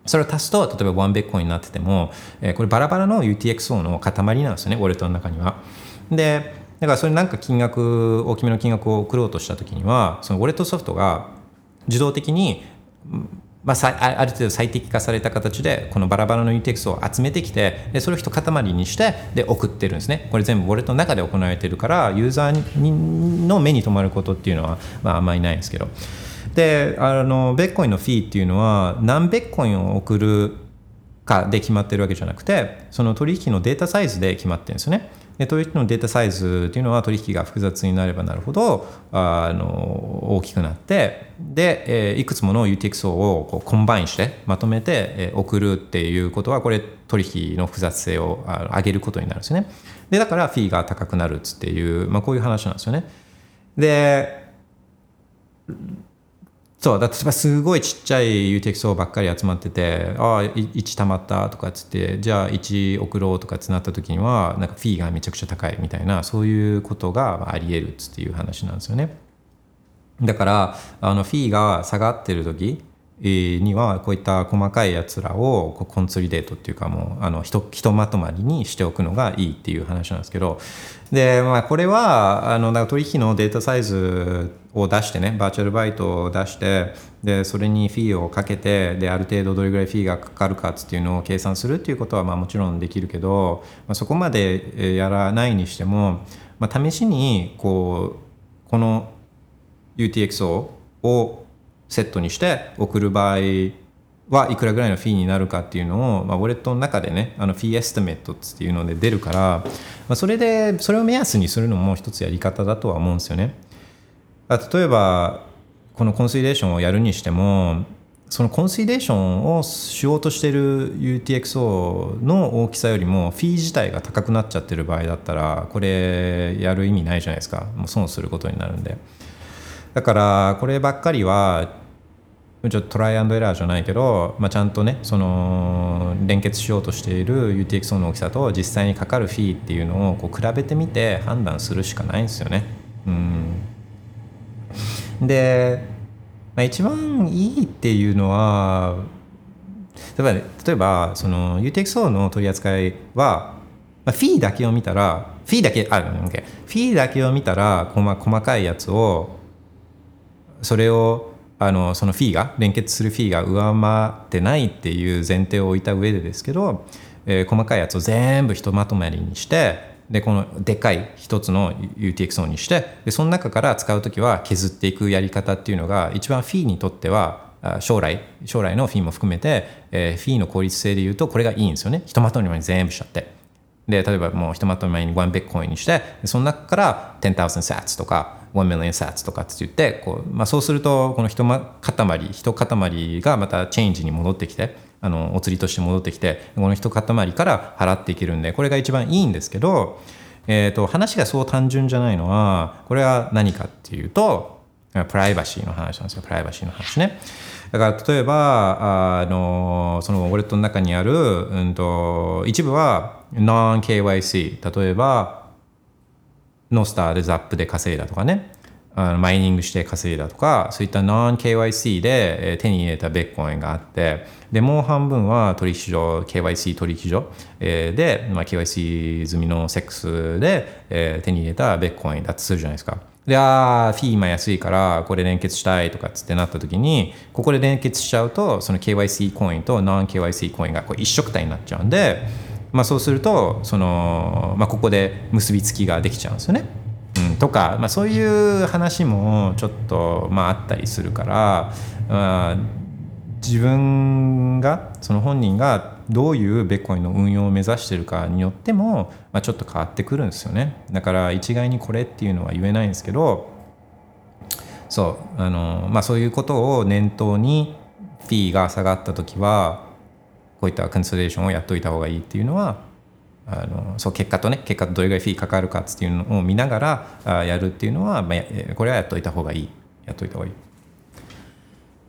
それを足すと例えばワンベッコインになってても、えー、これバラバラの UTXO の塊なんですよねウォレットの中には。でだからそれなんか金額大きめの金額を送ろうとした時にはそのウォレットソフトが自動的にまあ、ある程度最適化された形でこのバラバラの UTX を集めてきてでそれを一塊にしてで送ってるんですねこれ全部ウォレットの中で行われてるからユーザーの目に留まることっていうのは、まあ、あんまりないんですけどであのベッコインのフィーっていうのは何ベッコインを送るかで決まってるわけじゃなくてその取引のデータサイズで決まってるんですよね。で取引のデータサイズっていうのは取引が複雑になればなるほどあの大きくなってで、えー、いくつもの UTXO をこう combine してまとめて、えー、送るっていうことはこれ取引の複雑性を上げることになるんですよね。でだからフィーが高くなるっつっていう、まあ、こういう話なんですよね。でそうだ例えばすごいちっちゃい UTXO ばっかり集まっててああ1たまったとかっつってじゃあ1送ろうとかつなった時にはなんかフィーがめちゃくちゃ高いみたいなそういうことがあり得るっていう話なんですよね。だからあのフィーが下がってる時にはこういった細かいやつらをコンソリデートっていうかもうあのひとひとまとまりにしておくのがいいっていう話なんですけど。で、まあ、これはあの取引のデータサイズを出してねバーチャルバイトを出してでそれにフィーをかけてである程度どれぐらいフィーがかかるかっていうのを計算するっていうことはまあもちろんできるけど、まあ、そこまでやらないにしても、まあ、試しにこうこの UTXO をセットにして送る場合はいくらぐらいのフィーになるかっていうのを、まあ、ウォレットの中でねあの fee estimate っていうので出るから、まあ、それでそれを目安にするのも一つやり方だとは思うんですよね。例えばこの consolidation をやるにしてもその consolidation をしようとしてる UTXO の大きさよりもフィー自体が高くなっちゃってる場合だったらこれやる意味ないじゃないですかもう損することになるんでだからこればっかりはちょっとトライアンドエラーじゃないけど、まあ、ちゃんとねその連結しようとしている UTXO の大きさと実際にかかるフィーっていうのをこう比べてみて判断するしかないんですよね。うんで、まあ、一番いいっていうのは例えば、例えばその UTXO の取り扱いは、まあ、フィーだけを見たらフィーだけあ、OK、フィーだけを見たら細細かいやつをそれをあのそのフィーが連結するフィーが上回ってないっていう前提を置いた上でですけど、えー、細かいやつを全部ひとまとまりにしてでこのでかい一つの UTXO にしてでその中から使う時は削っていくやり方っていうのが一番フィーにとっては将来将来のフィーも含めて、えーフィーの効率性で言うとこれがいいんですよね。ひとまとめに全部しちゃって。で例えばもうひとまとめに1ビットコインにしてその中から10,000 sats とか1 million sats とかって言ってこう、まあ、そうするとこのひと塊ひと塊がまたチェンジに戻ってきてあのお釣りとして戻ってきてこのひと塊から払っていけるんでこれが一番いいんですけど、えー、と話がそう単純じゃないのはこれは何かっていうとプライバシーの話なんですよ。プライバシーの話ね。だから例えばあのそのウォレットの中にある、うん、と一部は non-KYC 例えばノスターでザップで稼いだとかねあのマイニングして稼いだとかそういった non-KYC で手に入れたベッコインがあってでもう半分は取引所 KYC 取引所で、まあ、KYC 済みのセックスで、手に入れたベッコインだとするじゃないですか。で、あーフィー今安いから、これ連結したいとかっつってなった時に、ここで連結しちゃうと、その KYC コインと non-KYC コインがこう一色体になっちゃうんで、まあそうすると、その、まあここで結びつきができちゃうんですよね。うん、とか、まあ、そういう話もちょっと、まあ、あったりするから、まあ、自分がその本人がどういうベッコインの運用を目指してるかによっても、まあ、ちょっと変わってくるんですよねだから一概にこれっていうのは言えないんですけどそうあの、まあ、そういうことを念頭にフィーが下がった時はこういったコンソレーションをやっといた方がいいっていうのはあのそう結果とね結果とどれぐらいフィーかかるかっていうのを見ながらあやるっていうのは、まあ、これはやっといた方がいいやっといた方がいい。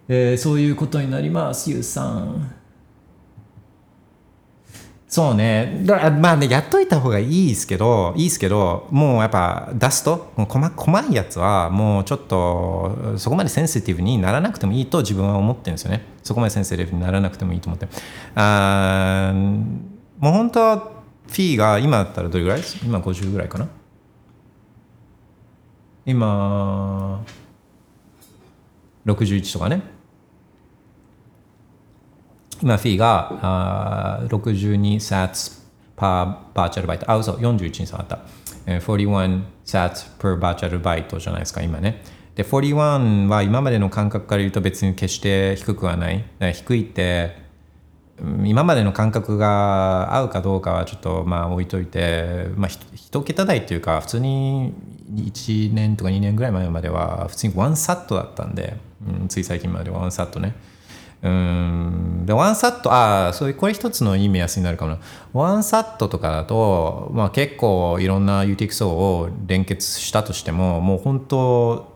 えーそういうことになります、ゆうさん。そうね。だまあね、やっといた方がいいですけど、いいですけど、もうやっぱ出すと、細細いやつは、もうちょっと、そこまでセンシティブにならなくてもいいと自分は思ってるんですよね。そこまでセンシティブにならなくてもいいと思って。あもう本当は、フィーが今だったらどれぐらい？今50ぐらいかな？今、61とかね。今、フィーがあー62 sats per バーチャルバイト。あ、嘘、41に下がった。41 sats per バーチャルバイトじゃないですか、今ね。で、41は今までの感覚から言うと別に決して低くはない。低いって、今までの感覚が合うかどうかはちょっとまあ置いといて、まあ、一桁台っていうか普通に1年とか2年ぐらい前までは普通にワンサットだったんで、うん、つい最近までワンサットね。うん。でワンサットああそういうこれ一つのいい目安になるかもな。ワンサットとかだと、まあ、結構いろんな UTXO を連結したとしてももう本当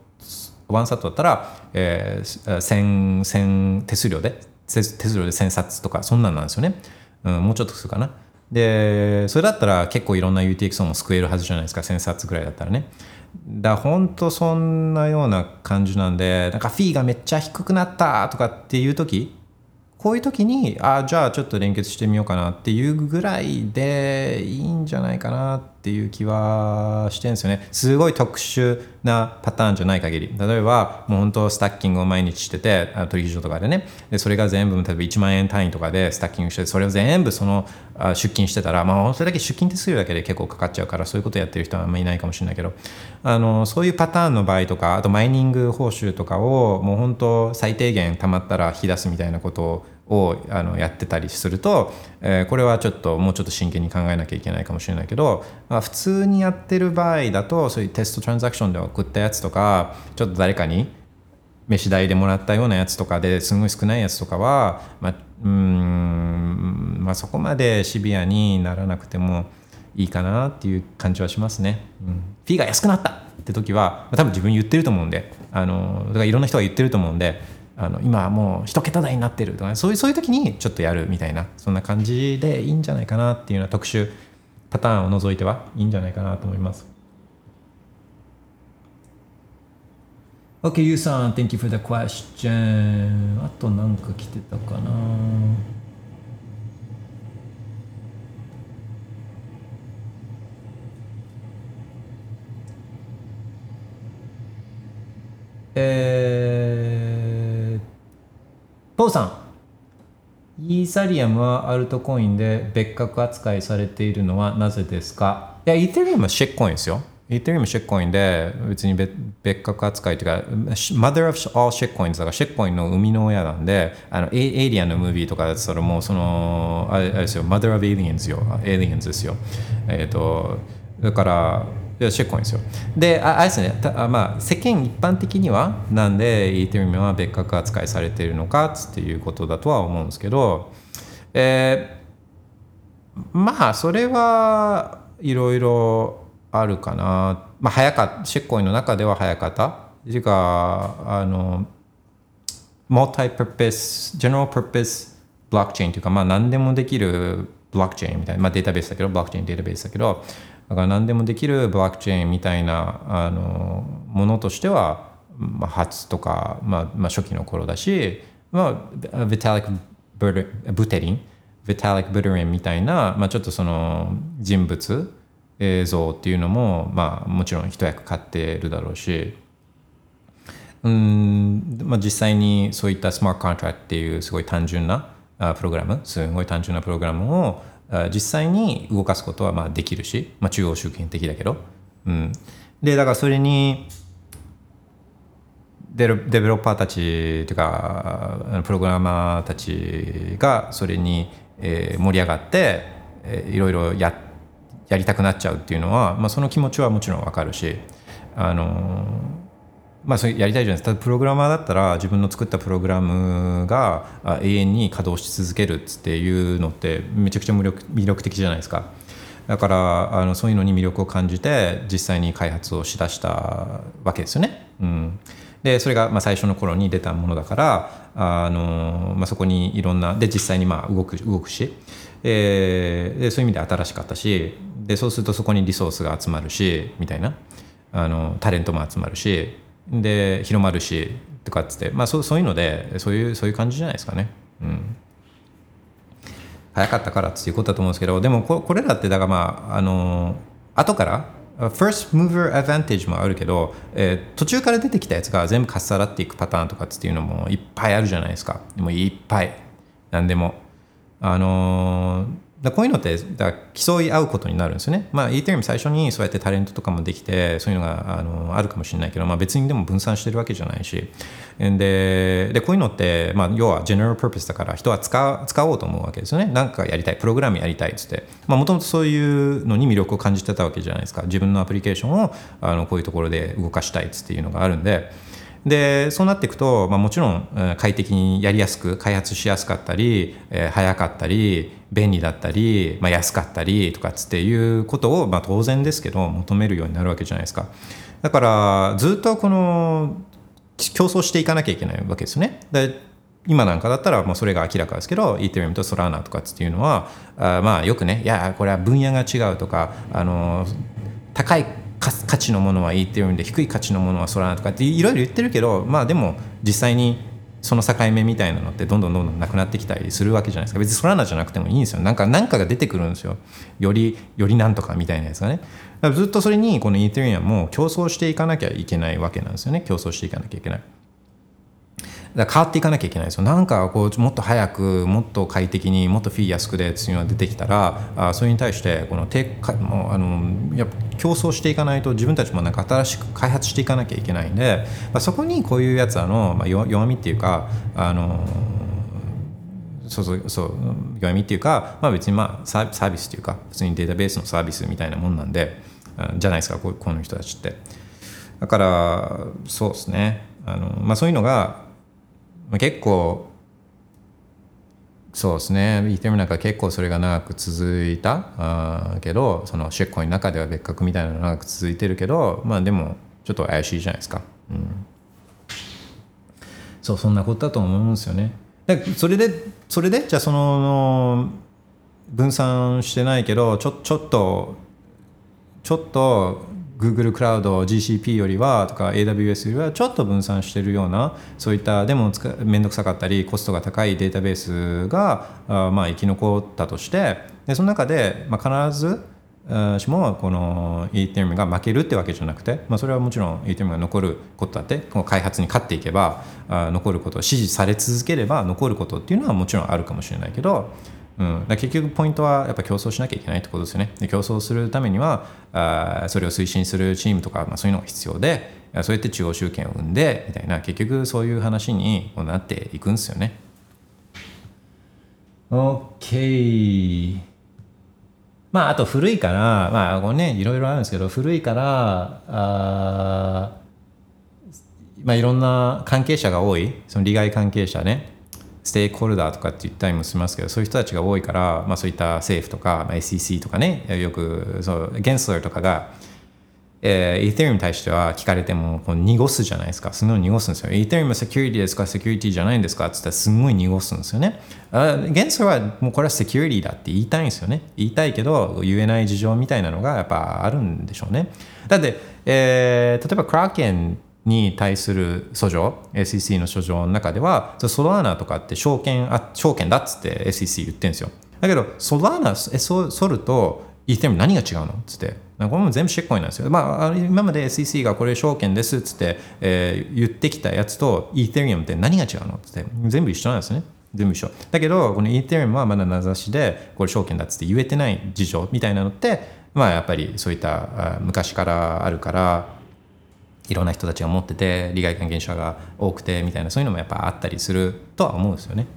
ワンサットだったら、えー、1000手数料で手手数料で1000冊とかそんなんなんですよね、うん、もうちょっとするかな。でそれだったら結構いろんな UTXO も救えるはずじゃないですか。1000冊ぐらいだったらね。だ本当そんなような感じなんでなんかフィーがめっちゃ低くなったとかっていう時こういう時にあじゃあちょっと連結してみようかなっていうぐらいでいいんじゃないかなってていう気はしてんですよね。すごい特殊なパターンじゃない限り。例えばもう本当スタッキングを毎日してて取引所とかでね。でそれが全部例えば1万円単位とかでスタッキングしてそれを全部そのあ出勤してたら、まあ、それだけ出勤手数料だけで結構かかっちゃうからそういうことやってる人はあんまりいないかもしれないけど。あのそういうパターンの場合とかあとマイニング報酬とかをもう本当最低限たまったら引き出すみたいなことををあのやってたりすると、えーこれはちょっともうちょっと真剣に考えなきゃいけないかもしれないけど、まあ、普通にやってる場合だとそういうテストトランザクションで送ったやつとかちょっと誰かに飯代でもらったようなやつとかですごい少ないやつとかは、まあ、うん、まあ、そこまでシビアにならなくてもいいかなっていう感じはしますね。うん、フィーが安くなったって時はま多分自分言ってると思うんであのだからいろんな人が言ってると思うんであの今もう一桁台になってるとかそういうそういう時にちょっとやるみたいなそんな感じでいいんじゃないかなっていうような特殊パターンを除いてはいいんじゃないかなと思います。OK, ゆうさん、Thank you for the question. あとなんか来てたかなえー、ポウさん。イーサリアムはアルトコインで別格扱いされているのはなぜですか？いや、イーテリアムはシェックコインですよ。イーテリアムシェックコインで別に別別格扱いというか、Mother of all シェックコインだからシェックコインの生みの親なんで、あのエイリアンのムービーとかだったらもうその、あれですよ、Mother of Aliens よ、Aliens ですよ。えっ、と、だから、いやシェックコインですよ。で、ああれですね、たまあ、世間一般的には、なんでイーテリアムは別格扱いされているのかっていうことだとは思うんですけど、えーまあ、それはいろいろあるかな。まあ、早かシェッコインの中では早かった。っていうか、あの、multi-purpose、general purpose ブロックチェーンというか、まあ、何でもできるブロックチェーンみたいな、まあ、データベースだけど、ブロックチェーンデータベースだけど、だから何でもできるブロックチェーンみたいなあのものとしては、まあ、初とか、まあまあ、初期の頃だし、まあ、ビタリック・ブルブテリン、ビタリック・ブルリンみたいな、まあ、ちょっとその人物、映像っていうのも、まあ、もちろん一役買ってるだろうし、うんまあ、実際にそういったスマートコントラクトっていうすごい単純なプログラムすごい単純なプログラムを実際に動かすことはまあできるし、まあ、中央集権的だけど、うん、でだからそれにデベロッパーたちというかプログラマーたちがそれに、え盛り上がって、えいろいろややりたくなっちゃうっていうのは、まあ、その気持ちはもちろんわかるしあのーまあ、それやりたいじゃないですか。ただプログラマーだったら自分の作ったプログラムが永遠に稼働し続けるっていうのってめちゃくちゃ魅力魅力的じゃないですか。だからあのそういうのに魅力を感じて実際に開発をしだしたわけですよね。うん、でそれがまあ最初の頃に出たものだからあの、まあ、そこにいろんなで実際にまあ動く動くし、えーでそういう意味で新しかったしでそうするとそこにリソースが集まるしみたいなあのタレントも集まるしで広まるしとかっつって、まあ、そうそういうのでそういうそういう感じじゃないですかね。うん。早かったからっていうことだと思うんですけどでもここれらってだからまああの後から first mover advantage もあるけど、えー途中から出てきたやつが全部かっさらっていくパターンとかっていうのもいっぱいあるじゃないですか。でもいっぱい。何でも。あのーだこういうのってだ競い合うことになるんですよね。まあ、イーテリアム最初にそうやってタレントとかもできてそういうのがあのあるかもしれないけど、まあ、別にでも分散してるわけじゃないしででこういうのって、まあ、要は general purpose だから人は使使おうと思うわけですよね。なんかやりたいプログラムやりたいっつってもともとそういうのに魅力を感じてたわけじゃないですか自分のアプリケーションをあのこういうところで動かしたいっつっていうのがあるんで。でそうなっていくと、まあ、もちろん快適にやりやすく開発しやすかったり、えー早かったり便利だったり、まあ、安かったりとかっていうことを、まあ、当然ですけど求めるようになるわけじゃないですか。だからずっとこの競争していかなきゃいけないわけですよね。で今なんかだったらもうそれが明らかですけど、イーテリアムとソラーナとかっていうのは、あまあよくね、いや、これは分野が違うとか、あの高い価値のものはいいっていうんで低い価値のものはソラーナとかっていろいろ言ってるけど、まあでも実際にその境目みたいなのってどんどんどんどんなくなってきたりするわけじゃないですか。別にソラナじゃなくてもいいんですよ。なんか、なんかが出てくるんですよ。より、よりなんとかみたいなやつがね。ずっとそれにこのイーテリアムも競争していかなきゃいけないわけなんですよね。競争していかなきゃいけない。変わっていかなきゃいけないですよ。なんかこうもっと早くもっと快適にもっとフィー安くでっていうのが出てきたらあそれに対してこの低かもうあのや競争していかないと自分たちもなんか新しく開発していかなきゃいけないんで、まあ、そこにこういうやつらの、まあ、弱みっていうかあのそうそうそう弱みっていうか、まあ、別にまあサービスっていうか普通にデータベースのサービスみたいなもんなんでじゃないですかここの人たちって。だからそうですねあの、まあ、そういうのが結構そうですねイーテムなんか結構それが長く続いたあけどそのシェッコの中では別格みたいなのが長く続いてるけどまあでもちょっと怪しいじゃないですか。うんそうそんなことだと思うんですよね。でそれでそれで？じゃあその分散してないけどちょちょっとちょっと Google クラウド GCP よりはとか AWS よりはちょっと分散してるようなそういったでも面倒くさかったりコストが高いデータベースがあまあ生き残ったとしてでその中で、まあ、必ずしもこの Ethereum が負けるってわけじゃなくて、まあ、それはもちろん Ethereum が残ることだってこの開発に勝っていけばあ残ること支持され続ければ残ることっていうのはもちろんあるかもしれないけど、うん、だ結局ポイントはやっぱ競争しなきゃいけないってことですよね。で競争するためにはあそれを推進するチームとか、まあ、そういうのが必要でそうやって中央集権を生んでみたいな結局そういう話になっていくんですよね。OK まああと古いからまあこれねいろいろあるんですけど古いからあまあいろんな関係者が多い。その利害関係者ね。ステークホルダーとかって言ったりもしますけどそういう人たちが多いから、まあ、そういった政府とか、まあ、SEC とかねよくそうゲンスラーとかがえー、Ethereum に対しては聞かれてもこう濁すじゃないですか。すごい濁すんですよ。Ethereum はセキュリティですか？セキュリティじゃないんですか？って言ったらすごい濁すんですよね。あ現在はもうこれはセキュリティだって言いたいんですよね。言いたいけど言えない事情みたいなのがやっぱあるんでしょうね。だって、えー、例えばクラーケンに対する訴状 SEC の訴状の中ではソラーナとかって証券あ証券だっつって SEC 言ってるんですよ。だけどソラーナえそソルとイーテム何が違うの？っつって。これも全部シェッコインなんですよ。まあ、今まで SEC がこれ証券ですっつって、えー、言ってきたやつとイーテリアムって何が違うの？っつって全部一緒なんですね。全部一緒。だけど、このイーサリアムはまだ名指しでこれ証券だっつって言えてない事情みたいなのって、まあやっぱりそういった昔からあるから、いろんな人たちが持ってて、利害関係者が多くてみたいな、そういうのもやっぱあったりするとは思うんですよね。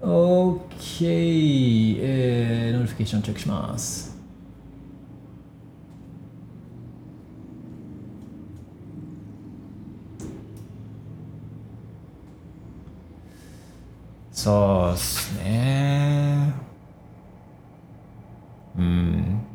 OK、えー、ノリフィケーションチェックします。そうっすね。うん。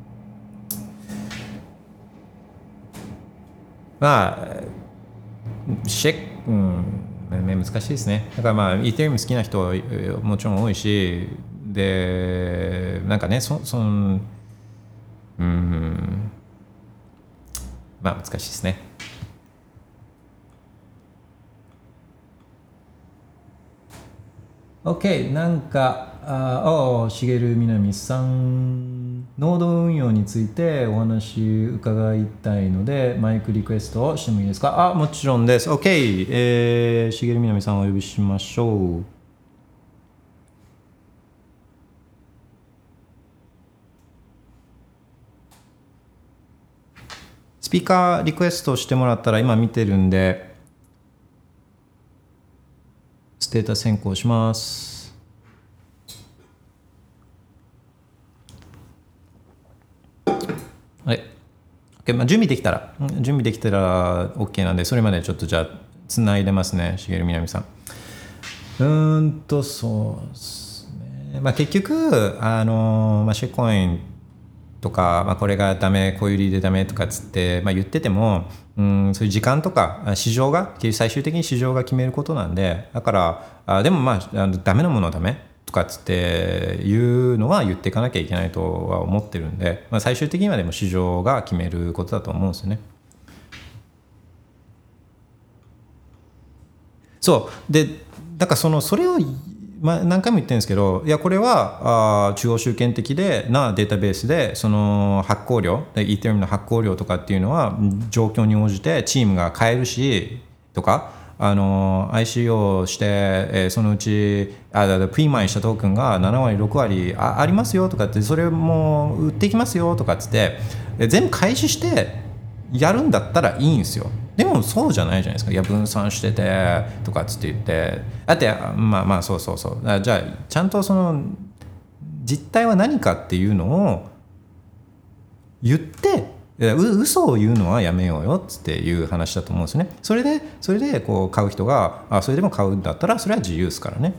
まあ、シェック、うん難しいですね。だからまあ、イーテリウム好きな人はもちろん多いし、で、なんかね、そその、うん、まあ難しいですね。OK、なんか、ああ、しげるみなみさん、ノード運用についてお話伺いたいので、マイクリクエストをしてもいいですか？あ、もちろんです。OK、えー、しげるみなみさんをお呼びしましょう。スピーカーリクエストしてもらったら今見てるんで、ステータス変更します。はい。OK、まあ、準備できたら、準備できたら OK なんで、それまでちょっとじゃあ、つないでますね、しげるみなみさん。うんと、そうですね。まあ、結局、あの、まあ、シェコインとか、まあ、これがダメこういう理由でダメとかっつって、まあ、言っててもうんそういう時間とか市場が最終的に市場が決めることなんでだからあでもまああのダメなものはダメとかっつっていうのは言っていかなきゃいけないとは思ってるんで、まあ、最終的にはでも市場が決めることだと思うんですよね。そうでだからそのそれをまあ、何回も言ってるんですけどいやこれはあ中央集権的でなデータベースでその発行量イーテリムの発行量とかっていうのは状況に応じてチームが変えるしとかあの ICO して、えー、そのうちあプリマイしたトークンが7割6割あありますよとかってそれも売っていきますよとかっつって全部開始してやるんだったらいいんですよ。でもそうじゃないじゃないですか。いや分散しててとかっつって言って。だってまあまあそうそうそう。じゃあちゃんとその実態は何かっていうのを言ってう嘘を言うのはやめようよっていう話だと思うんですね。それでそれでこう買う人があそれでも買うんだったらそれは自由ですからね。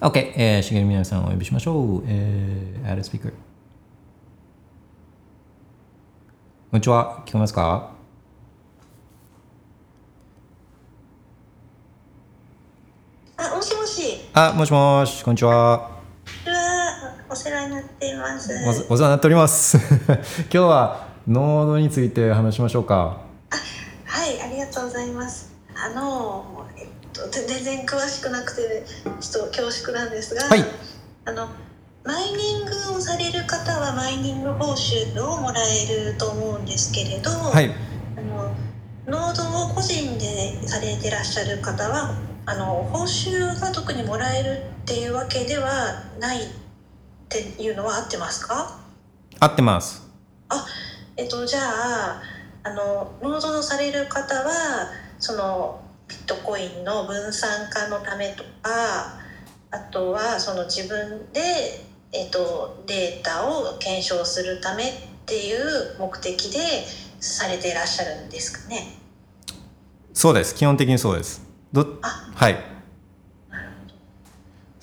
OK、えー、しげるみなさんをお呼びしましょう、えー、アルスピーカーこんにちは。聞こえますか？あ、もしもし。あ、もしもし、こんにちは。お世話になっています。お世話になっております。今日はノードについて話しましょうか。あ、はい、ありがとうございます。あの、えっと、全然詳しくなくて、ちょっと恐縮なんですが。はい。あの、マイニングをされる方はマイニング報酬をもらえると思うんですけれど、はいあのノードを個人でされてらっしゃる方はあの報酬が特にもらえるっていうわけではないっていうのは合ってますか？合ってます。えっと、じゃああのノードされる方はそのビットコインの分散化のためとかあとはその自分で、えっと、データを検証するためっていう目的でされていらっしゃるんですかね？そうです。基本的にそうです。どあ。はい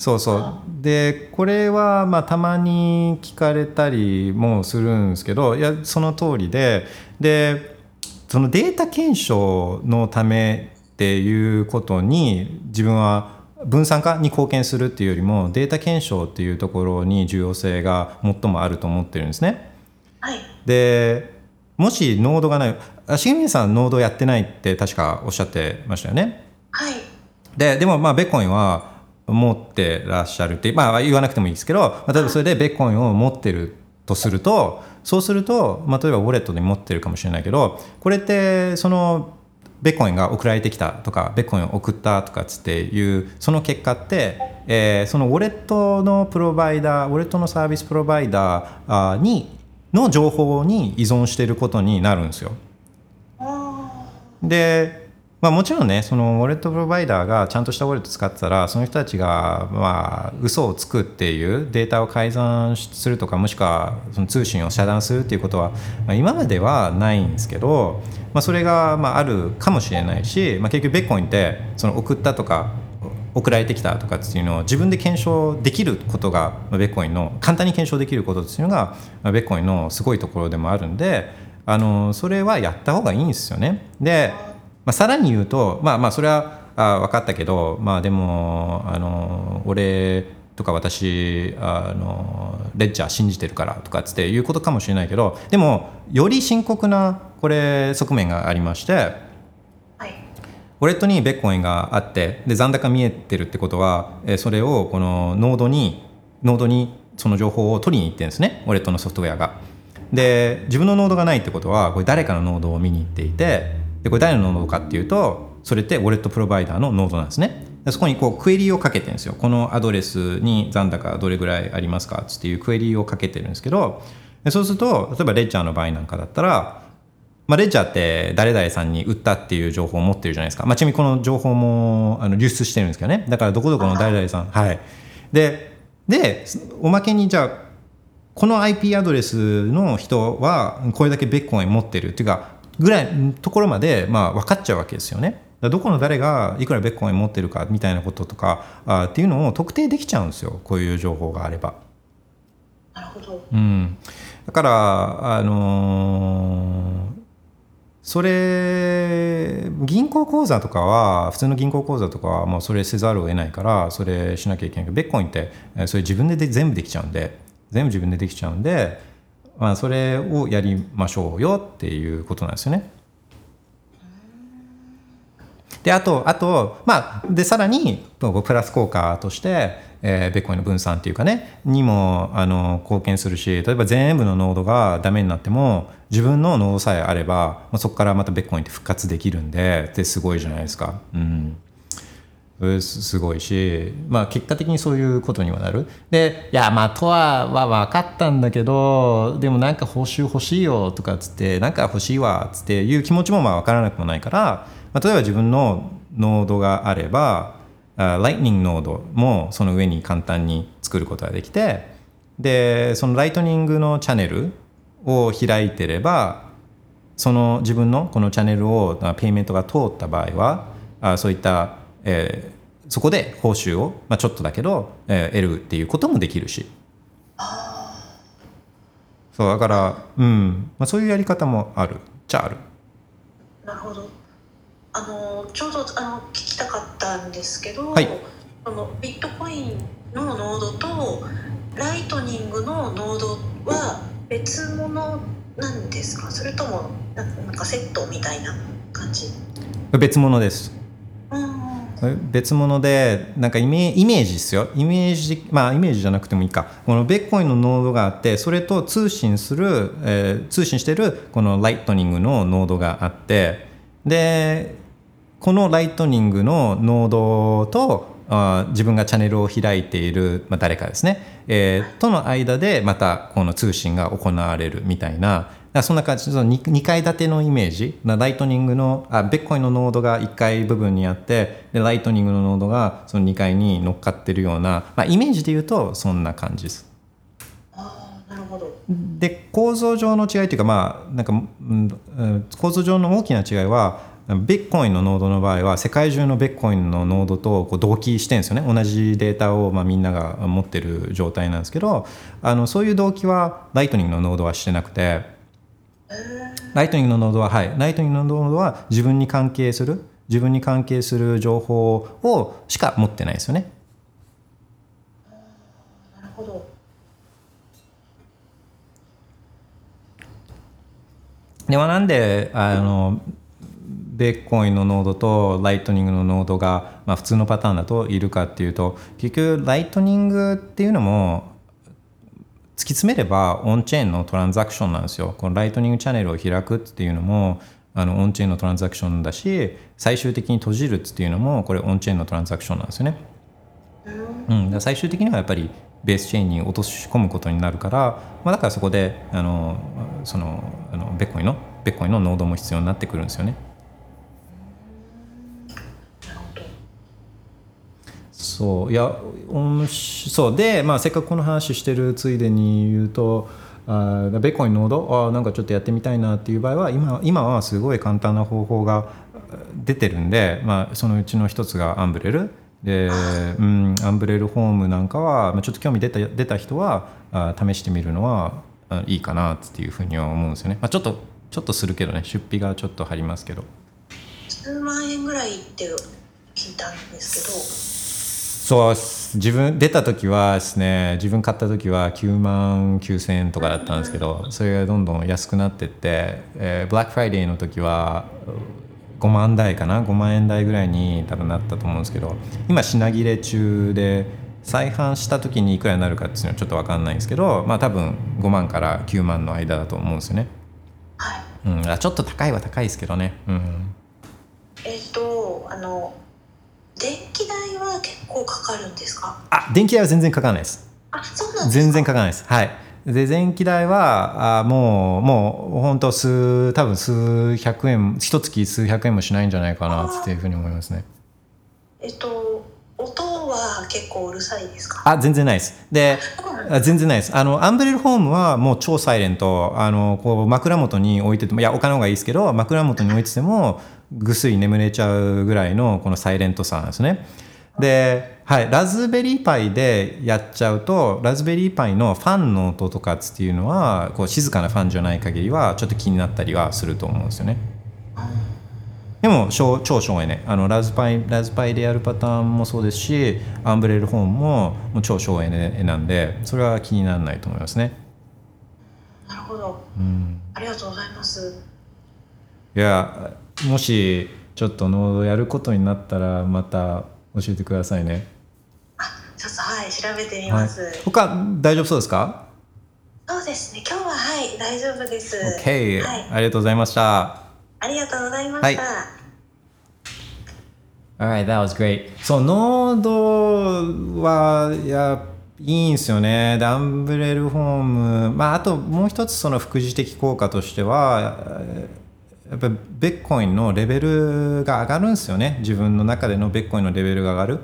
そうそうでこれはまあたまに聞かれたりもするんですけどいやその通りででそのデータ検証のためっていうことに自分は分散化に貢献するっていうよりもデータ検証っていうところに重要性が最もあると思ってるんですね。はい、でもしノードがないあ重宮さんノードやってないって確かおっしゃってましたよね。はい、ででもまあベッコインは持ってらっしゃるってまあ言わなくてもいいですけど、まあ例えばそれでベッコインを持ってるとするとそうすると、まあ、例えばウォレットで持ってるかもしれないけどこれってそのベッコインが送られてきたとかベッコインを送ったとかつっていうその結果って、えーそのウォレットのプロバイダーウォレットのサービスプロバイダーにの情報に依存していることになるんですよ。あで、まあ、もちろんねそのウォレットプロバイダーがちゃんとしたウォレット使ってたらその人たちがまあ嘘をつくっていうデータを改ざんするとかもしくはその通信を遮断するっていうことは、まあ、今まではないんですけど、まあ、それがまああるかもしれないし、まあ、結局ベッコインってその送ったとか送られてきたとかっていうのを自分で検証できることがベッコインの簡単に検証できることっていうのがベッコインのすごいところでもあるんであのそれはやった方がいいんですよね。で、まあ、さらに言うとまあまあそれはあ分かったけどまあでもあの俺とか私あのレッジャー信じてるからとかっつっていうことかもしれないけどでもより深刻なこれ側面がありまして。はい、ウォレットにベッコインがあってで残高見えてるってことは、えーそれをこのノードにノードにその情報を取りに行ってるんですねウォレットのソフトウェアが。で自分のノードがないってことはこれ誰かのノードを見に行っていてでこれ誰のノードかっていうとそれってウォレットプロバイダーのノードなんですね。でそこにこうクエリをかけてるんですよ。このアドレスに残高どれぐらいありますか？っていうクエリをかけてるんですけどでそうすると例えばレッジャーの場合なんかだったらまあ、レッジャーって誰々さんに売ったっていう情報を持ってるじゃないですか、まあ、ちなみにこの情報もあの流出してるんですけどね。だからどこどこの誰々さんはい。ででおまけにじゃあこの IP アドレスの人はこれだけベッコイン持ってる。っていうかぐらいのところまでまあ分かっちゃうわけですよねどこの誰がいくらベッコイン持ってるかみたいなこととかあっていうのを特定できちゃうんですよこういう情報があれば。なるほど。うん、だからあのーそれ銀行口座とかは普通の銀行口座とかはもうそれせざるを得ないからそれしなきゃいけないけどベッコインってえーそれ自分でで全部できちゃうんで全部自分でできちゃうんで、まあ、それをやりましょうよっていうことなんですよね。であとあとまあでさらにプラス効果として、えーベッコインの分散っていうかねにもあの貢献するし例えば全部のノードがダメになっても自分のノードさえあれば、まあ、そこからまたベッコインって復活できるんでですごいじゃないですか。うんすごいし、まあ、結果的にそういうことにはなる。で、いや、まあ、とはは分かったんだけど、でもなんか報酬欲しいよとかっつって、なんか欲しいわっつっていう気持ちもまあ分からなくもないから、まあ、例えば自分のノードがあれば、あ Lightning ノードもその上に簡単に作ることができて、で、そのライトニングのチャンネルを開いてれば、その自分のこのチャンネルをペイメントが通った場合はあそういった、えーそこで報酬を、まあ、ちょっとだけど、えー得るっていうこともできるしそうだから、うんまあ、そういうやり方もあるじゃあるなるほど。あのちょうどあの聞きたかったんですけど、はいあのビットコインのノードとライトニングのノードは別物なんですか？それともななんかセットみたいな感じ？別物です別物でなんかイメイメージですよ。イメージまあイメージじゃなくてもいいか。このビットコインのノードがあってそれと通信する、えー通信してるこのライトニングのノードがあってでこのライトニングのノードとあ自分がチャンネルを開いている、まあ、誰かですね、えーとの間でまたこの通信が行われるみたいなそんな感じ。その 2, 2階建てのイメージ。なライトニングのあビットコインのノードが1階部分にあってでライトニングのノードがその2階に乗っかってるような、まあ、イメージで言うとそんな感じです。で構造上の違いというかまあなんか、構造上の大きな違いはビットコインのノードの場合は世界中のビットコインのノードとこう同期してるんですよね。同じデータをまあみんなが持ってる状態なんですけどあのそういう同期はライトニングのノードはしてなくてライトニングのノードははい。ライトニングのノードは自分に関係する自分に関係する情報をしか持ってないですよね。なるほど。ではなんであのビットコインのノードとライトニングのノードが、まあ、普通のパターンだといるかっていうと結局ライトニングっていうのも突き詰めればオンチェーンのトランザクションなんですよ。このライトニングチャンネルを開くっていうのもあのオンチェーンのトランザクションだし最終的に閉じるっていうのもこれオンチェーンのトランザクションなんですよね。うん、だ最終的にはやっぱりベースチェーンに落とし込むことになるから、まあ、だからそこであのそのあのベッコインのベッコインのノードも必要になってくるんですよね。そういや面白そうで、まあ、せっかくこの話してるついでに言うとあベッコンノードあなんかちょっとやってみたいなっていう場合は今今はすごい簡単な方法が出てるんで、まあ、そのうちの一つがアンブレル。で、うん、アンブレルホームなんかは、まあ、ちょっと興味出た出た人はあ試してみるのはいいかなっていうふうには思うんですよね、まあ、ちょっとちょっとするけどね出費がちょっと張りますけど。数万円ぐらいって聞いたんですけど。そう自分出た時はですね自分買った時は9万9000円とかだったんですけどそれがどんどん安くなってって、えー、ブラックフライデーの時は5万台かな5万円台ぐらいに多分なったと思うんですけど今品切れ中で再販した時にいくらになるかっていうのはちょっと分かんないんですけどまあ多分5万から9万の間だと思うんですよね、はい。うん、あちょっと高いは高いですけどね。うん。えっ、とあの結構かかるんですか？あ電気代は全然かからないですあそうなんですか？全然かからないです。はい。で電気代はあもうもう本当数多分数百円一月数百円もしないんじゃないかなっていうふうに思いますね。えっと音は結構うるさいですか？あ全然ないです。でそう全然ないです。あのアンブレルホームはもう超サイレントあのこう枕元に置いててもいや置かない方がいいですけど枕元に置いててもぐっすり眠れちゃうぐらいのこのサイレントさなんですね。で、はい、ラズベリーパイでやっちゃうとラズベリーパイのファンの音とかっていうのはこう静かなファンじゃない限りはちょっと気になったりはすると思うんですよね。でも超超省エネあのラズパイラズパイでやるパターンもそうですしアンブレルホームももう超省エネなんでそれは気にならないと思いますね。なるほどうんありがとうございますいやもしちょっとノードやることになったらまた教えてくださいね。あちょっとはい調べてみはいます、、他大丈夫そうですか？そうですね今日ははい大丈夫です ?OK、はい、ありがとうございました。ありがとうございました、Alright, that was great. そう、ノードはいやいいんですよね。で、アンブレルホーム、まあ、あともう一つその副次的効果としては、えーやっぱりベッコインのレベルが上がるんですよね。自分の中でのベッコインのレベルが上がる。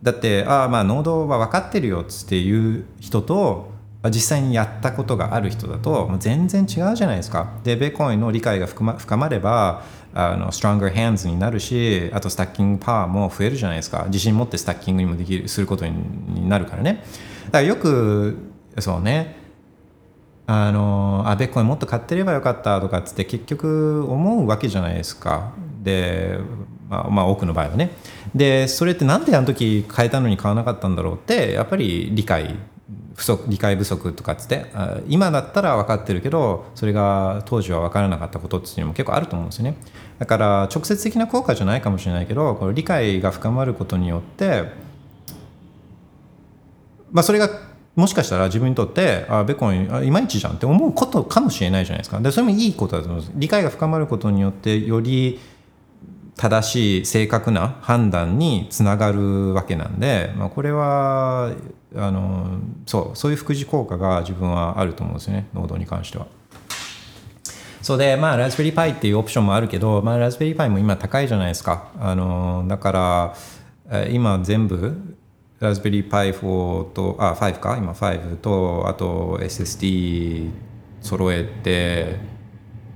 だって、ああ、まあ、ノードは分かってるよっていう人と、実際にやったことがある人だと全然違うじゃないですか。で、ベッコインの理解が深ま深まれば、あの stronger hands になるし、あとスタッキングパワーも増えるじゃないですか。自信持ってスタッキングにもできるすることになるからね。だからよく、そうね、あのあベッコインもっと買ってればよかったとかっつって結局思うわけじゃないですか。でまあ、まあ多くの場合はね。でそれってなんであの時変えたのに買わなかったんだろうってやっぱり理解不足理解不足とかっつって今だったら分かってるけどそれが当時は分からなかったことっていうのも結構あると思うんですよね。だから直接的な効果じゃないかもしれないけどこの理解が深まることによってまあそれがもしかしたら自分にとってあベコンいまいちじゃんって思うことかもしれないじゃないですか。でそれもいいことだと思います。理解が深まることによってより正しい正確な判断につながるわけなんで、まあ、これはあのそうそういう副次効果が自分はあると思うんですよね。ノードに関しては。そうでまあラズベリーパイっていうオプションもあるけど、まあ、ラズベリーパイも今高いじゃないですか。あのだから今全部ラズベリーパイ4とあ5か？今5とあと SSD 揃えて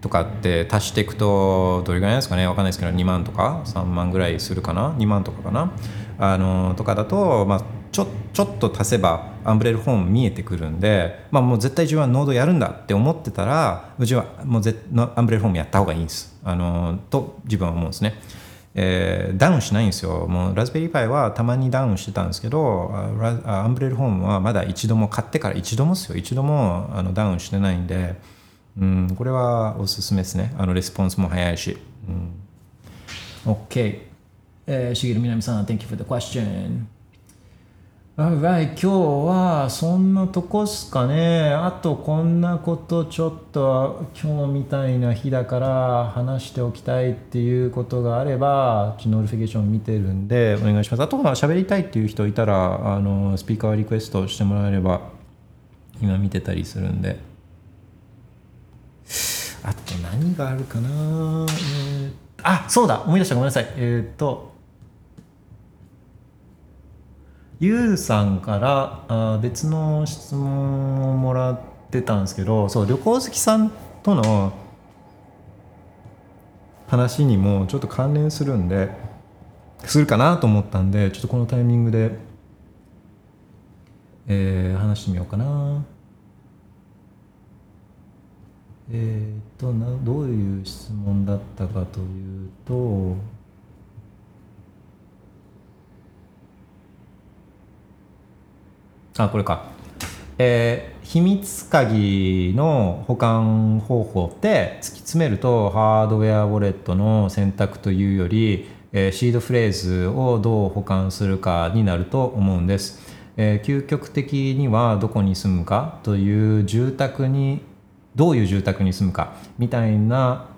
とかって足していくとどれぐらいですかね？分かんないですけど2万とか？3万ぐらいするかな？2万とかかな？あのとかだと、まあ、ちょちょっと足せばアンブレルホーム見えてくるんで、まあ、もう絶対自分はノードやるんだって思ってたらうちはもうぜUmbrel Home やった方がいいんです。あのと自分は思うんですね。えー、ダウンしないんですよ。もうラズベリーパイはたまにダウンしてたんですけど、 Umbrel Home はまだ一度も買ってから一度もですよ。一度もあのダウンしてないんで、うん、これはおすすめですね。あのレスポンスも早いし。うん、OK。えー、しげるみなみさん、Thank you for the question. Alright, 今日はそんなとこっすかね。あとこんなことちょっと今日みたいな日だから話しておきたいっていうことがあれば、ち notification 見てるんでお願いします。あとは喋りたいっていう人いたら、あのスピーカーリクエストしてもらえれば今見てたりするんで。あと何があるかな、えー、あそうだ思い出したごめんなさいえっ、とゆうさんからあ別の質問をもらってたんですけどそう旅行好きさんとの話にもちょっと関連するんでするかなと思ったんでちょっとこのタイミングで、えー、話してみようかな。えっ、となどういう質問だったかというとあこれか、えー、秘密鍵の保管方法って突き詰めるとハードウェアウォレットの選択というより、えー、シードフレーズをどう保管するかになると思うんです、えー、究極的にはどこに住むかという住宅にどういう住宅に住むかみたいな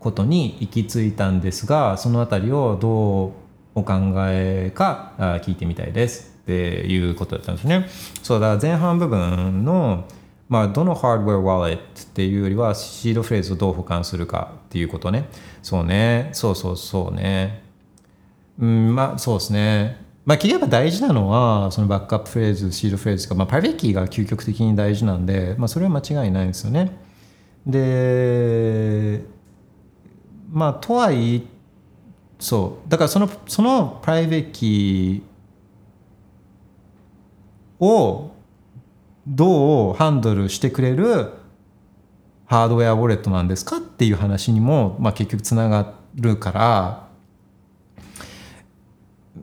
ことに行き着いたんですがその辺りをどうお考えか聞いてみたいです。っていうことだったんですね。そうだ前半部分のまあ、どのハードウェアワレットっていうよりはシードフレーズをどう保管するかっていうことね。そうね。そうそうそうね。うん、まあそうですね。まあ、切れば大事なのはそのバックアップフレーズシードフレーズとか、まあ、プライベートキーが究極的に大事なんで、まあ、それは間違いないんですよね。でまあとはいえそうだからそのそのプライベートキーをどうハンドルしてくれるハードウェアウォレットなんですかっていう話にも、まあ、結局つながるから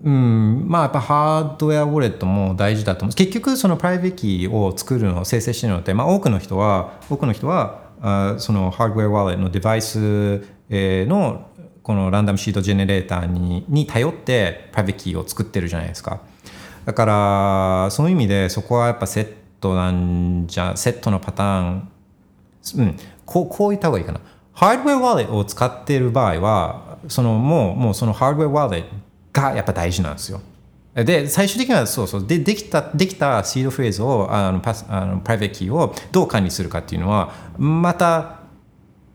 うん、まあやっぱハードウェアウォレットも大事だと思う。結局そのプライベートキーを作るのを生成してるのって、まあ、多くの人は多くの人はあそのハードウェアウォレットのデバイスのこの random seed generator にに頼ってプライベートキーを作ってるじゃないですか。だからその意味でそこはやっぱセットなんじゃセットのパターンうんこうこう言った方がいいかなハードウェアウォレットを使っている場合はそのもうもうそのハードウェアウォレットがやっぱ大事なんですよ。で最終的にはそうそうでできたできたシードフレーズをあのパスあのプライベートキーをどう管理するかっていうのはまた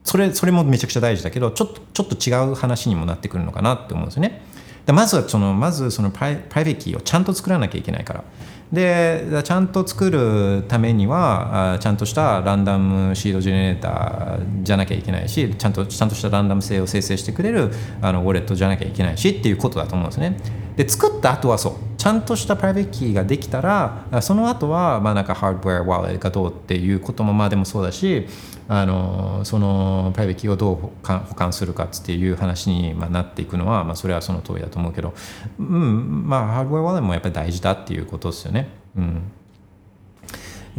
それそれもめちゃくちゃ大事だけどちょっとちょっと違う話にもなってくるのかなって思うんですよね。でまずはそのまずそのプライプライベートキーをちゃんと作らなきゃいけないから。でちゃんと作るためにはちゃんとした random seed generator じゃなきゃいけないしちゃんとちゃんとしたランダム性を生成してくれるあのウォレットじゃなきゃいけないしっていうことだと思うんですね。で作った後はそう。ちゃんとしたプライベートキーができたらその後はまあなんかハードウェアウォレットがどうっていうこともまあでもそうだしあのそのプライベートキーをどう保管するかっていう話にまあなっていくのは、まあ、それはその通りだと思うけど、うん、まあハードウェアウォレットもやっぱり大事だっていうことですよね。うん。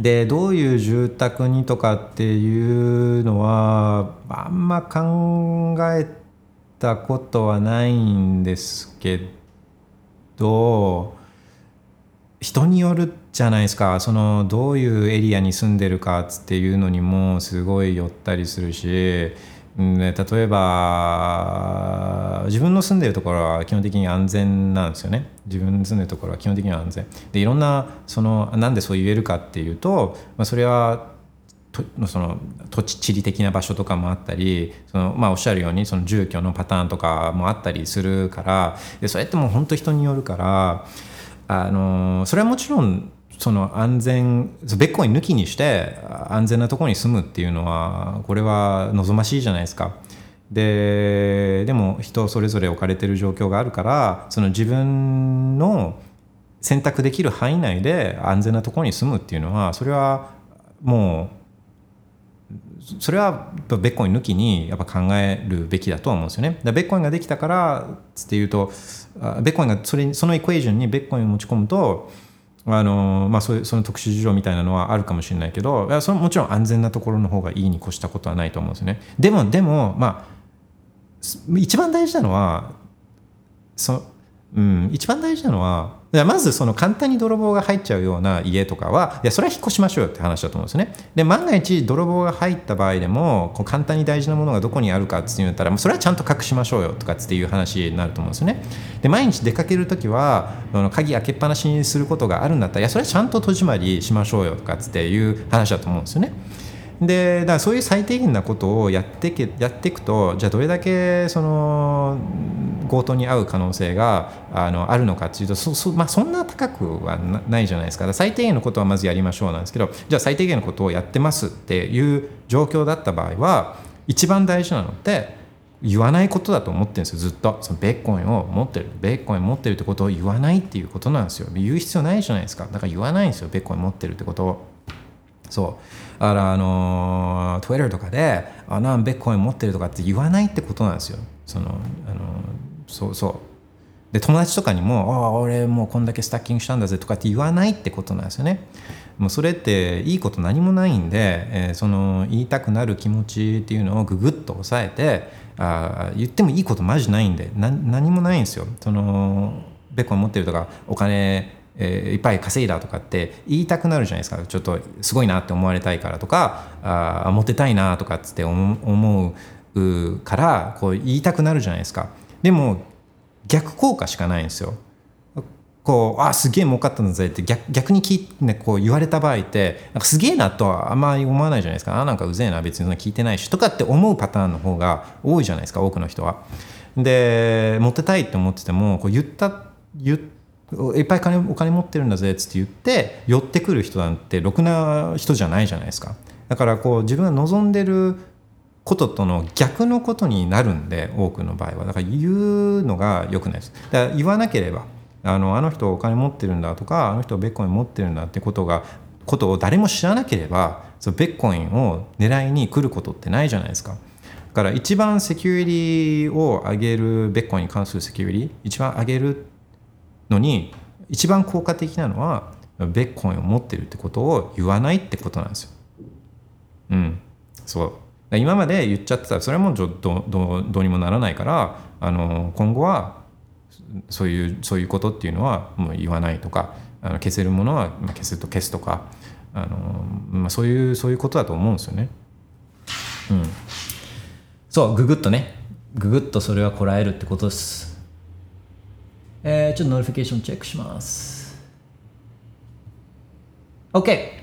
でどういう住宅にとかっていうのはあんま考えたことはないんですけど人によるじゃないですか。そのどういうエリアに住んでるかっていうのにもすごい寄ったりするし、うん、例えば自分の住んでるところは基本的に安全なんですよね。自分の住んでるところは基本的には安全。でいろんなそのなんでそう言えるかっていうと、まあ、それはその土地地理的な場所とかもあったりその、まあ、おっしゃるようにその住居のパターンとかもあったりするからでそれってもう本当人によるからあのそれはもちろんその安全ベッコイン抜きにして安全なところに住むっていうのはこれは望ましいじゃないですか。ででも人それぞれ置かれてる状況があるからその自分の選択できる範囲内で安全なところに住むっていうのはそれはもうそれはベッコイン抜きにやっぱ考えるべきだとは思うんですよね。だベッコインができたからっていうとベッコインがそれそのエクエージョンにベッコインを持ち込むとあのまあ、そういうその特殊事情みたいなのはあるかもしれないけどそのもちろん安全なところの方がいいに越したことはないと思うんですね。でもでもまあ一番大事なのはそ、うん、一番大事なのはまずその簡単に泥棒が入っちゃうような家とかはいやそれは引っ越しましょうよって話だと思うんですね。で万が一泥棒が入った場合でもこう簡単に大事なものがどこにあるかって言ったらそれはちゃんと隠しましょうよとかっていう話になると思うんですよね。で毎日出かける時は鍵開けっぱなしにすることがあるんだったらいやそれはちゃんと戸締まりしましょうよとかっていう話だと思うんですよね。でだからそういう最低限なことをやってけやっていくとじゃあどれだけその強盗に遭う可能性があのあるのかっていうとそそ,、まあ、そんな高くはないじゃないですか。最低限のことはまずやりましょうなんですけどじゃあ最低限のことをやってますっていう状況だった場合は一番大事なのって言わないことだと思ってるんですよずっと。そのベッコンを持ってるベッコイン持ってるってことを言わないっていうことなんですよ。言う必要ないじゃないですか。だから言わないんですよベッコイン持ってるってことを。そう。だからあの Twitter とかで「あなんベッコイン持ってる」とかって言わないってことなんですよ。そのあのそうそう。で友達とかにも「あ俺もうこんだけスタッキングしたんだぜ」とかって言わないってことなんですよね。もうそれっていいこと何もないんで、えー、その言いたくなる気持ちっていうのをググッと抑えてあ言ってもいいことマジないんで何もないんですよ。そのベッコイン持ってるとかお金えー、いっぱい稼いだとかって言いたくなるじゃないですか。ちょっとすごいなって思われたいからとかあモテたいなとかっつって思うからこう言いたくなるじゃないですか。でも逆効果しかないんですよ。こうあすげえ儲かったんだぜって逆逆に聞、ね、こう言われた場合ってなんかすげえなとはあんまり思わないじゃないですか。あなんかうぜえな別に聞いてないしとかって思うパターンの方が多いじゃないですか多くの人は。でモテたいって思っててもこう言った言っていっぱい金お金持ってるんだぜっつって言って寄ってくる人なんてろくな人じゃないじゃないですか。だからこう自分が望んでることとの逆のことになるんで多くの場合は。だから言うのが良くないです。だから言わなければあのあの人お金持ってるんだとかあの人ベッコイン持ってるんだってことがことを誰も知らなければそのベッコインを狙いに来ることってないじゃないですか。だから一番セキュリティを上げるベッコインに関するセキュリティ一番上げるのに一番効果的なのはベッコインを持ってるってことを言わないってことなんですよ。うん、そう今まで言っちゃってたらそれはもうどどどうにもならないからあの今後はそういうそういうことっていうのはもう言わないとかあの消せるものは消すと消すとかあの、まあ、そういうそういうことだと思うんですよね。うん、そうググッとねググッとそれはこらえるってことです。えー、ちょっと notification チェックします。OK!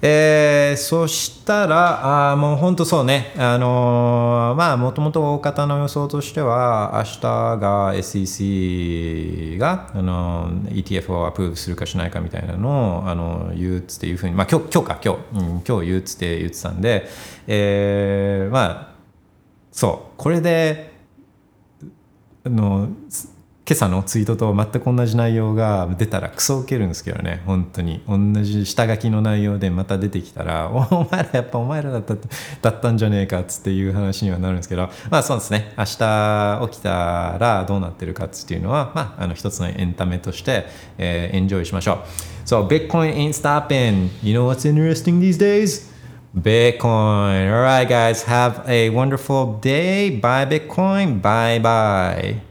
えー、そしたら、あもう本当そうね、あのー、まあ、もともと大方の予想としては、明日が SEC が、あのー、ETF を approve するかしないかみたいなのを、あのー、言うっつっていうふうに、まあ、今日今日か、今日、うん、今日言うっつって言ってたんで、えー、まあ、そう、これで、あの今朝のツイートと全く同じ内容が出たらクソ受けるんですけどね本当に同じ下書きの内容でまた出てきたら お前らやっぱお前らだっただったんじゃねえかっつっていう話にはなるんですけどまあそうですね明日起きたらどうなってるかっていうのはまああの一つのエンタメとして、えー、エンジョイしましょう So Bitcoin ain't stopping You know what's interesting these days? Bitcoin. All right, guys, have a wonderful day. Bye, Bitcoin. Bye bye.